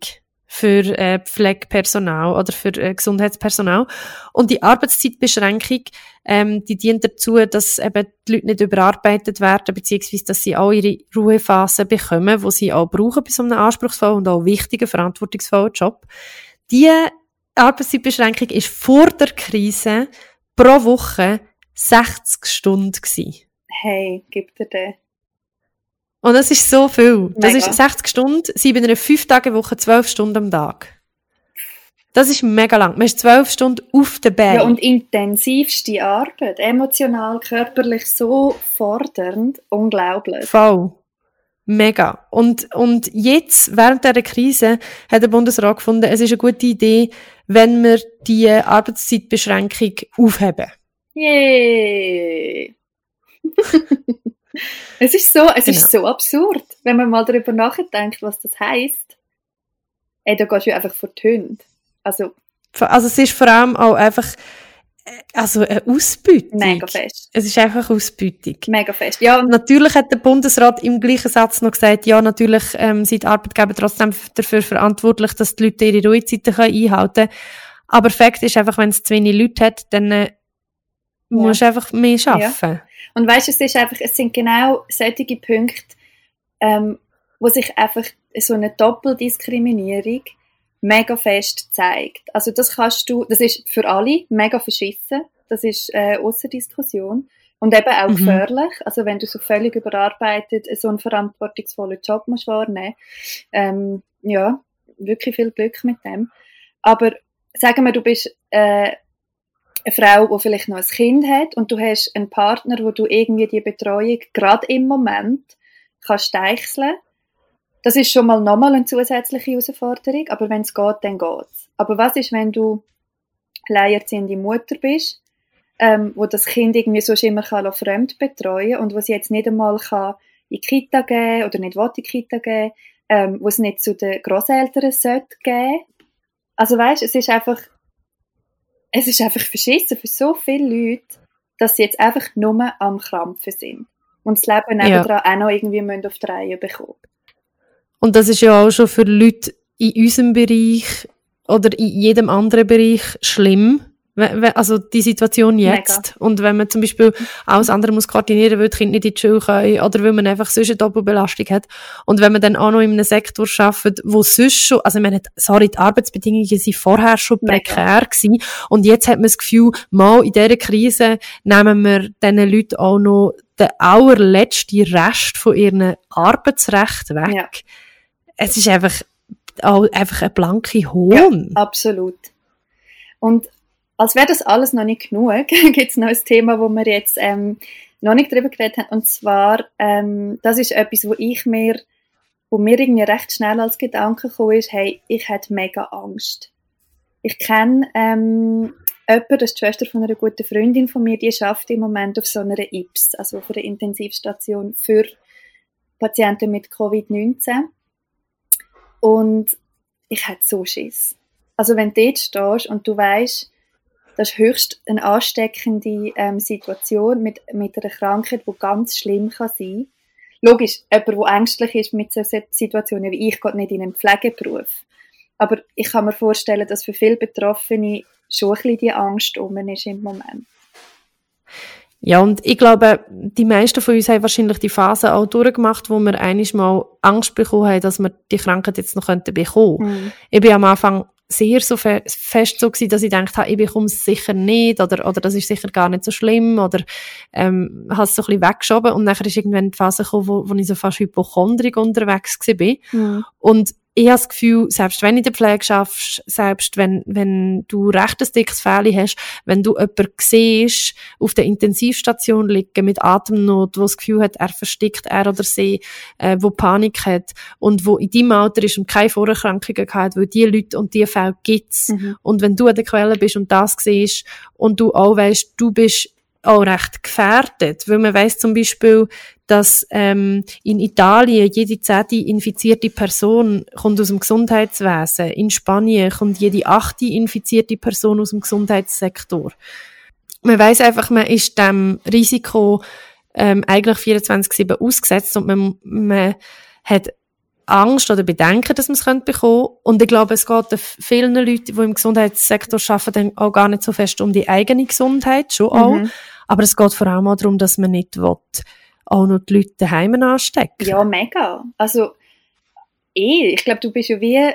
für äh, Pflegepersonal oder für äh, Gesundheitspersonal. Und die Arbeitszeitbeschränkung, ähm, die dient dazu, dass eben die Leute nicht überarbeitet werden, beziehungsweise dass sie auch ihre Ruhephase bekommen, wo sie auch brauchen bei so einem anspruchsvollen und auch wichtigen, verantwortungsvollen Job. Die Arbeitszeitbeschränkung ist vor der Krise pro Woche 60 Stunden gewesen. Hey, gib dir den. Und das ist so viel. Das Mega. ist 60 Stunden, sie bei einer 5 Tage Woche 12 Stunden am Tag. Das ist mega lang. Man ist 12 Stunden auf der Beine. Ja, und intensivste Arbeit. Emotional, körperlich so fordernd. Unglaublich. Voll. Mega. Und, und jetzt, während dieser Krise, hat der Bundesrat gefunden, es ist eine gute Idee, wenn wir die Arbeitszeitbeschränkung aufheben. Yay! es ist so, es ist so absurd, wenn man mal darüber nachdenkt, was das heisst. Ey, da gehst du einfach vor die Hunde. Also, Also es ist vor allem auch einfach, äh, also eine Ausbeutung. mega fest. Es ist einfach Ausbeutung. Mega fest. Ja, Natürlich hat der Bundesrat im gleichen Satz noch gesagt, ja, natürlich ähm, sind die Arbeitgeber trotzdem dafür verantwortlich, dass die Leute ihre Ruhezeiten können einhalten können. Aber Fakt ist einfach, wenn es zu wenig Leute hat, dann äh, musst du einfach mehr arbeiten. Und weißt, es ist einfach, es sind genau solche Punkte, ähm, wo sich einfach so eine Doppeldiskriminierung mega fest zeigt. Also das kannst du, das ist für alle mega verschissen, das ist äh, außer Diskussion und eben auch Mhm. gefährlich. Also wenn du so völlig überarbeitet so einen verantwortungsvollen Job musst wahrnehmen, ähm, ja, wirklich viel Glück mit dem. Aber sagen wir, du bist äh, eine Frau, die vielleicht noch ein Kind hat und du hast einen Partner, wo du irgendwie die Betreuung gerade im Moment kannst deichseln. Das ist schon mal nochmal eine zusätzliche Herausforderung, aber wenn es geht, dann geht's. Aber was ist, wenn du alleinerziehende Mutter bist, ähm, wo das Kind irgendwie so immer kann fremd betreuen und wo sie jetzt nicht einmal kann in die Kita geben oder nicht will in die Kita geben, ähm, wo es nicht zu den Grosseltern sollte. Also weißt, es ist einfach es ist einfach verschissen für so viele Leute, dass sie jetzt einfach nur am Krampfen sind. Und das Leben Ja. nebendran auch noch irgendwie auf die Reihe bekommen. Und das ist ja auch schon für Leute in unserem Bereich oder in jedem anderen Bereich schlimm, also die Situation jetzt. Mega. Und wenn man zum Beispiel alles andere muss koordinieren, weil die Kinder nicht in die Schule können oder weil man einfach sonst eine Doppelbelastung hat. Und wenn man dann auch noch in einem Sektor arbeitet, wo sonst schon, also ich meine, sorry, die Arbeitsbedingungen sind vorher schon prekär gewesen. Und jetzt hat man das Gefühl, mal in dieser Krise nehmen wir diesen Leuten auch noch den allerletzten Rest von ihrem Arbeitsrecht weg. Ja. Es ist einfach, auch einfach ein blanke Hohn. Ja, absolut. Und als wäre das alles noch nicht genug, gibt es noch ein Thema, wo wir jetzt ähm, noch nicht drüber geredet haben. Und zwar, ähm, das ist etwas, wo ich mir, wo mir irgendwie recht schnell als Gedanke gekommen ist, hey, ich hätte mega Angst. Ich kenne ähm, jemanden, das ist die Schwester von einer guten Freundin von mir, die schafft im Moment auf so einer IPS, also auf einer Intensivstation für Patienten mit Covid-19. Und ich hätte so Schiss. Also wenn du dort stehst und du weißt, das ist höchst eine ansteckende ähm, Situation mit, mit einer Krankheit, die ganz schlimm kann sein Logisch, jemand, der ängstlich ist mit solchen Situationen wie ich, geht nicht in einen Pflegeberuf. Aber ich kann mir vorstellen, dass für viele Betroffene schon ein bisschen die Angst um ist im Moment. Ja, und ich glaube, die meisten von uns haben wahrscheinlich die Phase auch durchgemacht, wo wir eigentlich mal Angst bekommen haben, dass wir die Krankheit jetzt noch könnten bekommen. Mhm. Ich bin am Anfang sehr so fe fest so gewesen, dass ich gedacht habe, ich bekomme es sicher nicht oder, oder das ist sicher gar nicht so schlimm oder ähm, habe es so ein bisschen weggeschoben und nachher ist irgendwann die Phase gekommen, wo, wo ich so fast hypochondrig unterwegs war. Mhm. Und ich habe das Gefühl, selbst wenn du in der Pflege schaffst, selbst wenn, wenn du recht ein dickes Fälle hast, wenn du jemanden siehst, auf der Intensivstation liegen mit Atemnot, wo das Gefühl hat, er verstickt, er oder sie, äh, wo Panik hat und wo in deinem Alter ist und keine Vorerkrankungen hat, weil die Leute und die Fälle gibt's. Mhm. Und wenn du an der Quelle bist und das siehst und du auch weißt, du bist auch recht gefährdet, weil man weiß zum Beispiel, dass ähm, in Italien jede zehnte infizierte Person kommt aus dem Gesundheitswesen, in Spanien kommt jede achte infizierte Person aus dem Gesundheitssektor. Man weiß einfach, man ist dem Risiko ähm, eigentlich 24/7 ausgesetzt und man, man hat Angst oder Bedenken, dass man es bekommen. Und ich glaube, es geht vielen Leuten, die im Gesundheitssektor arbeiten, auch gar nicht so fest um die eigene Gesundheit, schon auch. Mhm. Aber es geht vor allem auch darum, dass man nicht will, auch noch die Leute daheim anstecken. Ja, mega. Also, eh, ich glaube, du bist ja wie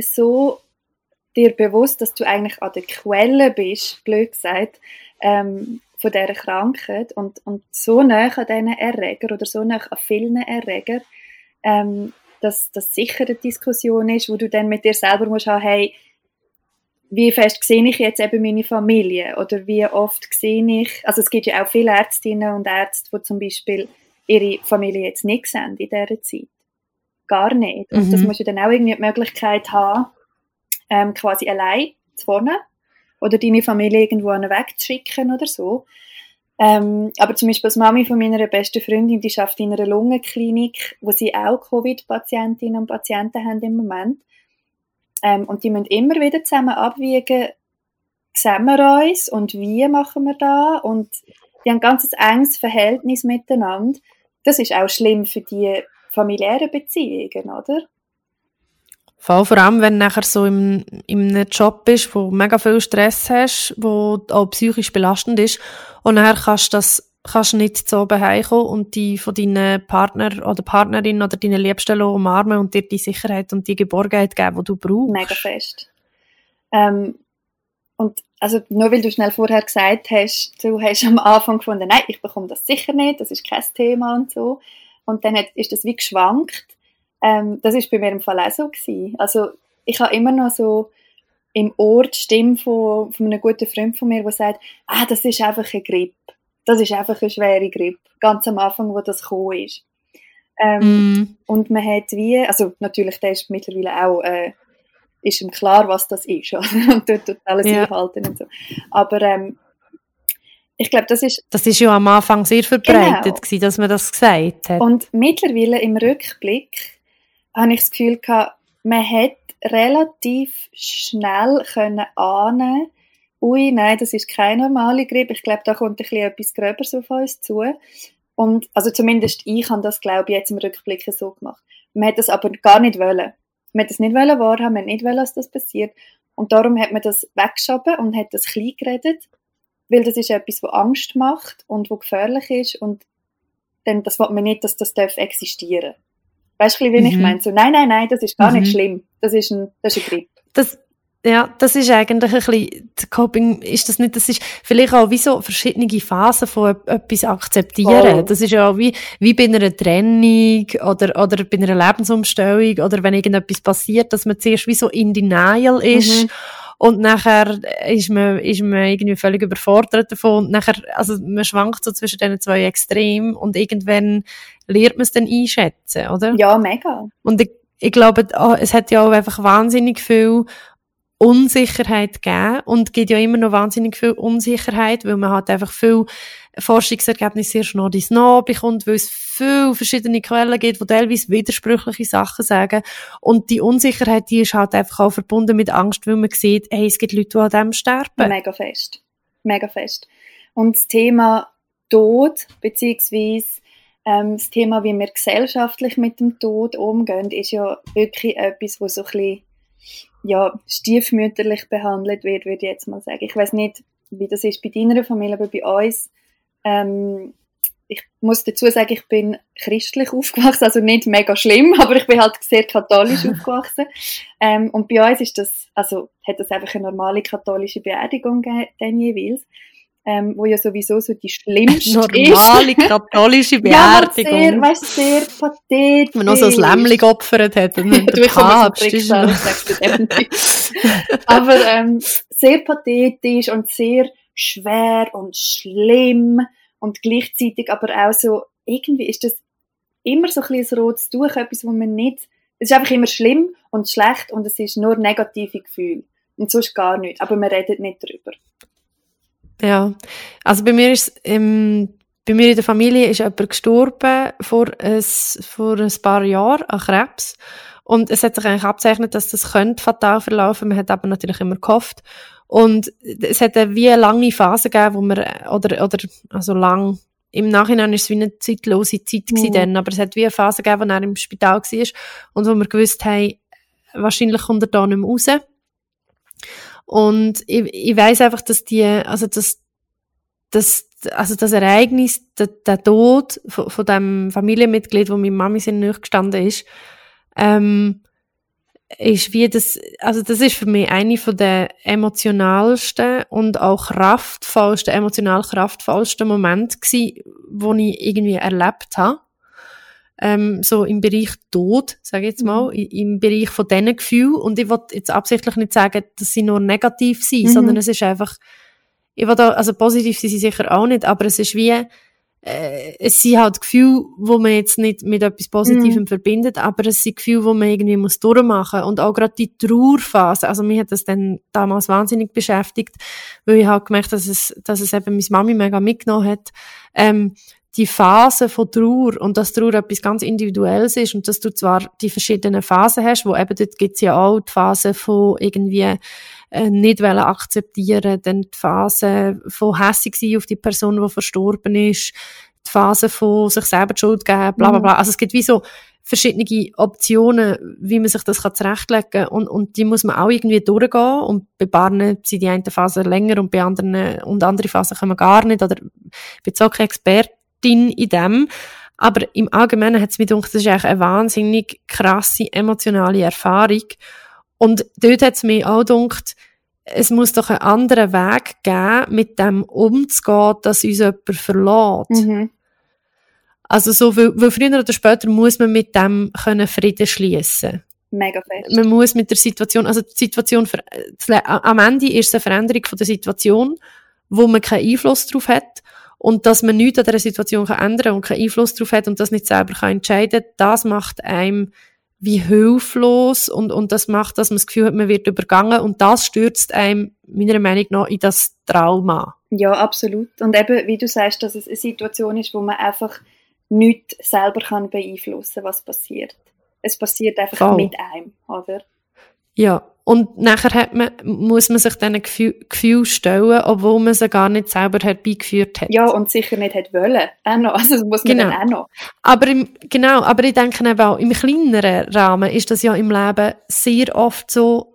so dir bewusst, dass du eigentlich an der Quelle bist, blöd gesagt, ähm, von dieser Krankheit und, und so nah an diesen Erreger oder so nah an vielen Erreger, ähm, dass das sicher eine Diskussion ist, wo du dann mit dir selber musst haben, hey, wie fest sehe ich jetzt eben meine Familie oder wie oft sehe ich, also es gibt ja auch viele Ärztinnen und Ärzte, die zum Beispiel ihre Familie jetzt nicht sehen in dieser Zeit. Gar nicht. Und mhm. das muss ja dann auch irgendwie die Möglichkeit haben, ähm, quasi allein zu wohnen oder deine Familie irgendwo wegzuschicken oder so. Ähm, aber zum Beispiel als Mami von meiner besten Freundin, die schafft in einer Lungenklinik, wo sie auch Covid-Patientinnen und Patienten haben im Moment. Ähm, und die müssen immer wieder zusammen abwiegen, sehen wir uns und wie machen wir da und die haben ein ganz enges Verhältnis miteinander. Das ist auch schlimm für die familiären Beziehungen, oder? Vor allem, wenn du nachher so im, in einem Job bist, wo mega viel Stress hast, wo auch psychisch belastend ist, und nachher kannst du das kannst nicht zu oben heimkommen und die von deinen Partner oder Partnerin oder deinen Liebsten umarmen und dir die Sicherheit und die Geborgenheit geben, die du brauchst. Mega fest. Ähm, und also nur weil du schnell vorher gesagt hast, du hast am Anfang gefunden, nein, ich bekomme das sicher nicht, das ist kein Thema und so. Und dann hat, ist das wie geschwankt. Ähm, das ist bei mir im Fall auch so gewesen. Also ich habe immer noch so im Ohr die Stimme von, von einem guten Freund von mir, der sagt, ah, das ist einfach eine Grippe das ist einfach eine schwere Grippe. Ganz am Anfang, wo das gekommen ist. Ähm, mm. Und man hat wie, also natürlich, der ist mittlerweile auch, äh, ist ihm klar, was das ist. und tut alles ja. einhalten und so. Aber ähm, ich glaube, das ist... Das ist ja am Anfang sehr verbreitet genau. gewesen, dass man das gesagt hat. Und mittlerweile im Rückblick habe ich das Gefühl gehabt, man hat relativ schnell können ahnen, ui, nein, das ist keine normale Grippe. Ich glaube, da kommt ein bisschen etwas Gröberes auf uns zu. Und, also zumindest ich habe das, glaube ich, jetzt im Rückblick so gemacht. Man hat das aber gar nicht wollen. Man hat das nicht wollen wahrhaben, man hat nicht wollen, dass das passiert. Und darum hat man das weggeschoben und hat das klein geredet, weil das ist etwas, was Angst macht und wo gefährlich ist und dann das will man nicht, dass das darf existieren. Weißt du, wie mhm. ich meine? So, nein, nein, nein, das ist gar mhm. nicht schlimm. Das ist ein, das ist ein Grip. Das, ja, das ist eigentlich ein bisschen, Coping ist das nicht, das ist vielleicht auch wie so verschiedene Phasen von etwas akzeptieren. Oh. Das ist ja auch wie, wie bei einer Trennung oder, oder bei einer Lebensumstellung oder wenn irgendetwas passiert, dass man zuerst wie so in Denial ist. Mhm. Und nachher ist man, ist man irgendwie völlig überfordert davon. Und nachher, also man schwankt so zwischen diesen zwei Extremen und irgendwann lernt man es dann einschätzen, oder? Ja, mega. Und ich, ich glaube, oh, es hat ja auch einfach wahnsinnig viel Unsicherheit geben und gibt ja immer noch wahnsinnig viel Unsicherheit, weil man hat einfach viel Forschungsergebnisse erst noch dies noch bekommt, weil es viele verschiedene Quellen gibt, die teilweise widersprüchliche Sachen sagen. Und die Unsicherheit, die ist halt einfach auch verbunden mit Angst, weil man sieht, hey, es gibt Leute, die an dem sterben. Mega fest. Mega fest. Und das Thema Tod, beziehungsweise ähm, das Thema, wie wir gesellschaftlich mit dem Tod umgehen, ist ja wirklich etwas, was so ein bisschen ja, stiefmütterlich behandelt wird, würde ich jetzt mal sagen. Ich weiß nicht, wie das ist bei deiner Familie, aber bei uns, ähm, ich muss dazu sagen, ich bin christlich aufgewachsen, also nicht mega schlimm, aber ich bin halt sehr katholisch aufgewachsen. Ähm, und bei uns ist das, also hat das einfach eine normale katholische Beerdigung gegeben, jeweils ähm, wo ja sowieso so die schlimmste Normale ist. katholische Beerdigung. ja, sehr, weißt, sehr pathetisch. Man noch so ein Lämmchen geopfert hat. Und du, ich Papst ist noch... Aber ähm, sehr pathetisch und sehr schwer und schlimm und gleichzeitig aber auch so, irgendwie ist das immer so ein bisschen ein rotes Tuch, etwas, wo man nicht, es ist einfach immer schlimm und schlecht und es ist nur negative Gefühle. Und sonst gar nicht. Aber man redet nicht drüber. Ja, also bei mir ist ähm, bei mir in der Familie ist jemand gestorben vor ein, vor ein paar Jahren an Krebs. Und es hat sich eigentlich abzeichnet, dass das könnte fatal verlaufen. Man hat aber natürlich immer gehofft. Und es hat eine wie eine lange Phase gegeben, wo man, oder, oder, also lang, im Nachhinein ist es wie eine zeitlose Zeit mhm. dann, aber es hat wie eine Phase gegeben, wo er im Spital war und wo wir gewusst haben, wahrscheinlich kommt er da nicht mehr raus. Und ich, ich weiß einfach, dass die, also das, das, also das Ereignis, der, der Tod von, von dem Familienmitglied, wo meine Mami sind gestanden ist, ähm, ist wie das, also das ist für mich eine von der emotionalsten und auch kraftvollsten, emotional kraftvollsten Momente gewesen, wo ich irgendwie erlebt habe ähm, so im Bereich Tod, sage ich jetzt mal, mhm. im Bereich von diesen Gefühlen. Und ich will jetzt absichtlich nicht sagen, dass sie nur negativ sind, mhm. sondern es ist einfach, ich will da, also positiv sind sie sicher auch nicht, aber es ist wie, äh, es sind halt Gefühle, wo man jetzt nicht mit etwas Positivem mhm. verbindet, aber es sind Gefühle, wo man irgendwie muss durchmachen und auch gerade die Trauerphase, also mich hat das dann damals wahnsinnig beschäftigt, weil ich halt gemerkt, dass es, dass es eben meine Mami mega mitgenommen hat, ähm, die Phase von Trauer und dass Trauer etwas ganz Individuelles ist und dass du zwar die verschiedenen Phasen hast, wo eben dort gibt's ja auch die Phase von irgendwie äh, nicht wollen akzeptieren, dann die Phase von hässig sein auf die Person, die verstorben ist, die Phase von sich selber die Schuld geben, bla bla bla. Mhm. Also es gibt wie so verschiedene Optionen, wie man sich das kann zurechtlegen kann. Und, und die muss man auch irgendwie durchgehen. Und bei Barnen sind die eine Phase länger und bei anderen, und andere Phasen können wir gar nicht. Oder ich bin auch kein Experte in dem. Aber im Allgemeinen hat es mir gedacht, das ist eigentlich eine wahnsinnig krasse emotionale Erfahrung. Und dort hat es mir auch gedacht, es muss doch einen anderen Weg geben, mit dem umzugehen, dass uns jemand verlässt. Mhm. Also so, weil, weil früher oder später muss man mit dem können Frieden schließen. Mega fest. Man muss mit der Situation, also die Situation, am Ende ist es eine Veränderung von der Situation, wo man keinen Einfluss drauf hat und dass man nichts an dieser Situation kann ändern und keinen Einfluss darauf hat und das nicht selber kann entscheiden das macht einem wie hilflos und, und das macht, dass man das Gefühl hat, man wird übergangen und das stürzt einem meiner Meinung nach in das Trauma. Ja, absolut. Und eben, wie du sagst, dass es eine Situation ist, wo man einfach nicht selber kann beeinflussen was passiert. Es passiert einfach Voll. mit einem, oder? Ja, und nachher hat man, muss man sich diesen Gefühl, Gefühl stellen, obwohl man sie gar nicht selber herbeigeführt hat. Ja, und sicher nicht hat wollen. Auch noch. Also das muss man genau. dann auch noch. Aber im, genau, aber ich denke eben auch, im kleineren Rahmen ist das ja im Leben sehr oft so,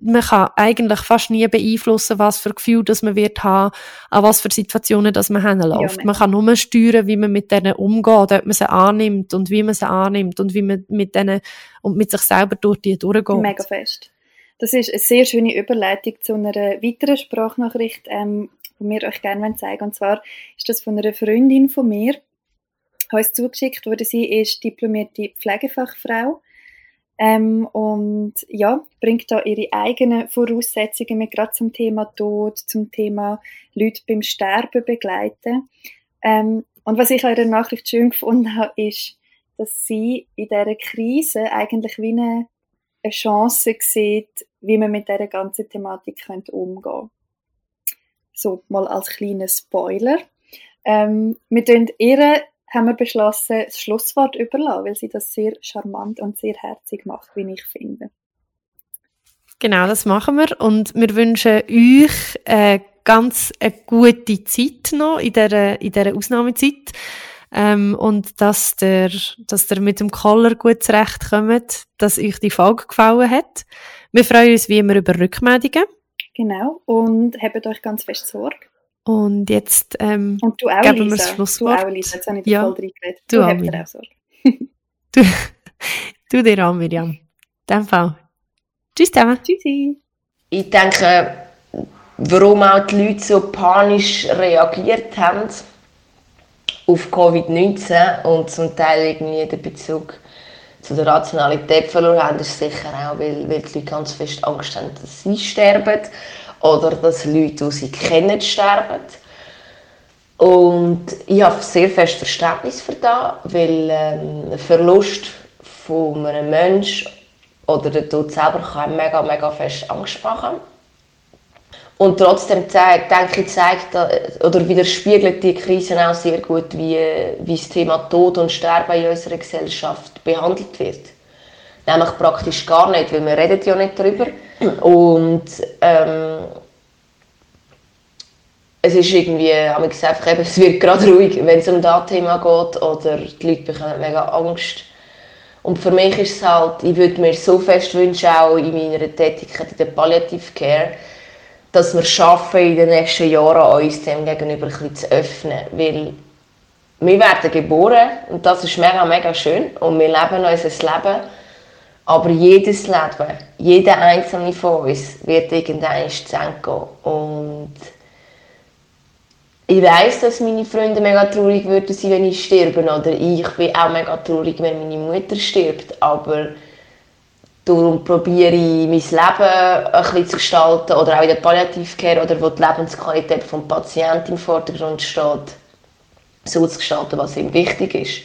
man kann eigentlich fast nie beeinflussen, was für Gefühl das man wird haben, an was für Situationen das man hinläuft. Ja, man kann nur steuern, wie man mit denen umgeht, ob man sie annimmt und wie man sie annimmt und wie man mit denen und mit sich selber durch die durchgeht. Mega fest. Das ist eine sehr schöne Überleitung zu einer weiteren Sprachnachricht, ähm, die wir euch gerne zeigen Und zwar ist das von einer Freundin von mir, uns zugeschickt wurde. Sie ist diplomierte Pflegefachfrau ähm, und ja, bringt da ihre eigenen Voraussetzungen mit, gerade zum Thema Tod, zum Thema Leute beim Sterben begleiten. Ähm, und was ich an ihrer Nachricht schön gefunden habe, ist, dass sie in dieser Krise eigentlich wie eine, eine Chance sieht, wie man mit dieser ganzen Thematik könnte umgehen So, mal als kleiner Spoiler. Ähm, wir tun ihr haben wir beschlossen, das Schlusswort überlassen, weil sie das sehr charmant und sehr herzig macht, wie ich finde. Genau, das machen wir. Und wir wünschen euch äh, ganz eine gute Zeit noch in dieser, in dieser Ausnahmezeit. Ähm, und dass der, dass der mit dem Collar gut zurechtkommt, dass euch die Folge gefallen hat. Wir freuen uns wie immer über Rückmeldungen. Genau. Und habt euch ganz fest Sorge. Und jetzt ähm, Und du auch, geben wir das Schlusswort. Du auch, Lisa. Jetzt habe ich ja. voll reingeredet. Du, du auch, dir auch Sorge. du, du dir auch, Miriam. In dem Fall. Tschüss zusammen. Tschüssi. Ich denke, warum auch die Leute so panisch reagiert haben auf Covid-19 und zum Teil irgendwie den Bezug zu der Rationalität verloren haben, ist sicher auch, weil, weil die Leute ganz fest Angst haben, dass sie sterben oder dass Leute, die sie kennen, sterben. Und ich habe sehr fest Verständnis für das, weil ähm, ein Verlust von einem Menschen oder der Tod selber kann mega, mega fest Angst machen. Und trotzdem zeigt, denke ich, zeigt oder widerspiegelt die Krise auch sehr gut, wie, wie das Thema Tod und Sterben in unserer Gesellschaft behandelt wird. Nämlich praktisch gar nicht, weil wir reden ja nicht darüber. Und ähm, es ist irgendwie, habe ich gesagt, eben, es wird gerade ruhig, wenn es um das Thema geht oder die Leute bekommen mega Angst. Und für mich ist es halt, ich würde mir so fest wünschen, auch in meiner Tätigkeit in der Palliative Care, dass wir schaffen, in den nächsten Jahren uns dem gegenüber ein zu öffnen. Weil wir werden geboren und das ist mega, mega schön und wir leben unser Leben. Aber jedes Leben, jeder einzelne von uns wird irgendwann zu Ende gehen. Und ich weiß, dass meine Freunde mega traurig würden sein, wenn ich sterbe. Oder ich bin auch mega traurig, wenn meine Mutter stirbt. Aber darum probiere ich, mein Leben ein zu gestalten. Oder auch in der Palliativcare, oder wo die Lebensqualität des Patienten im Vordergrund steht, so zu gestalten, was ihm wichtig ist.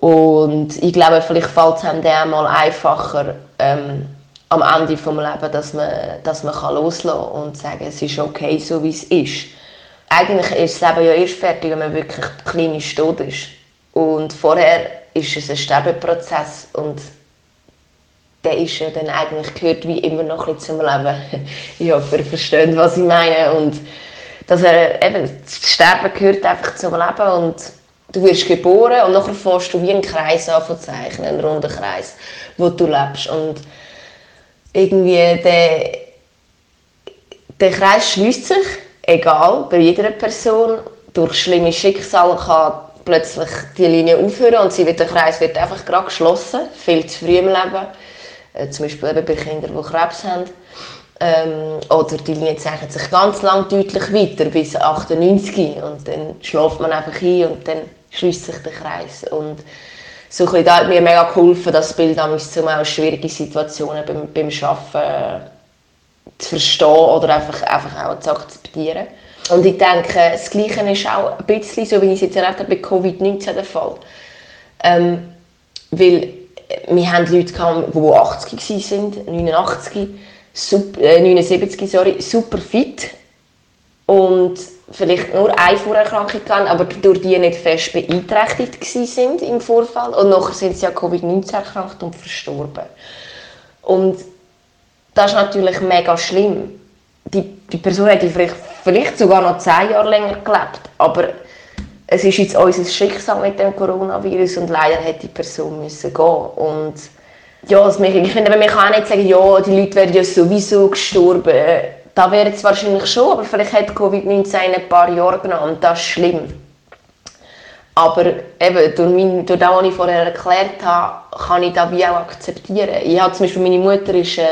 Und ich glaube, vielleicht fällt es einem dann mal einfacher, ähm, am Ende des Lebens, dass man, dass man kann loslassen kann und sagen, es ist okay, so wie es ist. Eigentlich ist das Leben ja erst fertig, wenn man wirklich klinisch tot ist. Und vorher ist es ein Sterbeprozess und der ist ja dann eigentlich gehört wie immer noch ein zum Leben. ich hoffe, ihr versteht, was ich meine. Und dass er, eben, das Sterben gehört einfach zum Leben und Du wirst geboren und nachher fährst du wie einen Kreis anzuzeichnen, einen runden Kreis, wo du lebst. Und irgendwie der, der Kreis schließt sich, egal, bei jeder Person. Durch schlimme Schicksale kann plötzlich die Linie aufhören und sie wird, der Kreis wird einfach gerade geschlossen, viel zu früh im Leben. Äh, zum Beispiel eben bei Kindern, die Krebs haben. Ähm, oder die Linie zeichnet sich ganz lang deutlich weiter, bis 98 und dann schläft man einfach ein und dann schließt sich der Kreis. Und so ein da hat mir mega geholfen, das Bild zum auch schwierige Situationen beim, beim Arbeiten zu verstehen oder einfach, einfach auch zu akzeptieren. Und ich denke, das Gleiche ist auch ein bisschen, so wie ich es jetzt erlebt habe, bei Covid-19 der Fall. Ähm, weil wir haben Leute gehabt, die 80 waren, 89, super, äh, 79, sorry, super fit und vielleicht nur eine Vorerkrankung hatten, aber durch die nicht fest beeinträchtigt sind im Vorfall. Und nachher sind sie ja Covid-19 erkrankt und verstorben. Und das ist natürlich mega schlimm. Die, die Person hätte vielleicht, vielleicht sogar noch zehn Jahre länger gelebt, aber es ist jetzt unser Schicksal mit dem Coronavirus und leider hätte die Person müssen gehen. Und ja, ich finde, man kann auch nicht sagen, ja, die Leute werden ja sowieso gestorben. Da wäre es wahrscheinlich schon, aber vielleicht hat Covid-19 ein paar Jahre genommen und das ist schlimm. Aber eben, durch, mein, durch das, was ich vorher erklärt habe, kann ich das wie auch akzeptieren. Ich habe zum Beispiel, meine Mutter ist äh,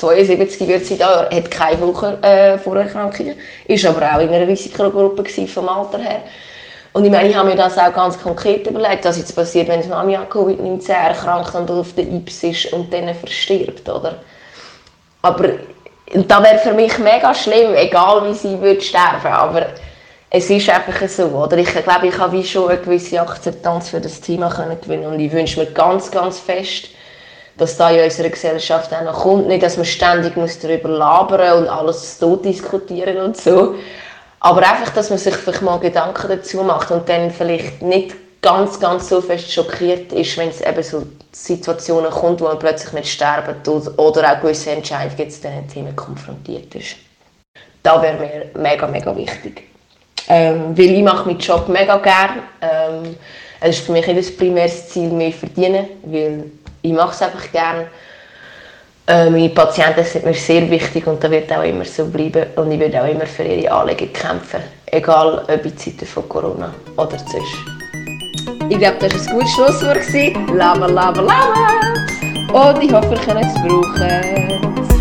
72 wird sie da, hat keine Woche äh, Vorerkrankungen, ist aber auch in einer Risikogruppe vom Alter her. Und ich meine, ich habe mir das auch ganz konkret überlegt, was jetzt passiert, wenn Mami an Covid-19 erkrankt und auf der Ips ist und dann verstirbt, oder? Aber das wäre für mich mega schlimm, egal wie sie würde sterben, aber es ist einfach so, oder? Ich glaube, ich habe wie schon eine gewisse Akzeptanz für das Thema gewinnen und ich wünsche mir ganz, ganz fest, dass da in unserer Gesellschaft auch noch kommt, nicht, dass man ständig muss darüber labern und alles tot diskutieren und so, aber einfach, dass man sich vielleicht mal Gedanken dazu macht und dann vielleicht nicht ganz, ganz so fest schockiert ist, wenn es eben so Situationen kommt, wo man plötzlich mit Sterben tut oder auch gewisse Entscheidungen zu diesen Themen konfrontiert ist. Das wäre mir mega, mega wichtig. Ähm, weil ich mache meinen Job mega gerne. Ähm, es ist für mich nicht das primäres Ziel, mehr verdienen, weil ich mache es einfach gerne. Äh, meine Patienten sind mir sehr wichtig und das wird auch immer so bleiben. Und ich werde auch immer für ihre Anliegen kämpfen. Egal ob in Zeiten von Corona oder sonst. Ich glaube, das war ein gutes Schlusswort. Lava, lava, lava! Und ich hoffe, ihr könnt es brauchen.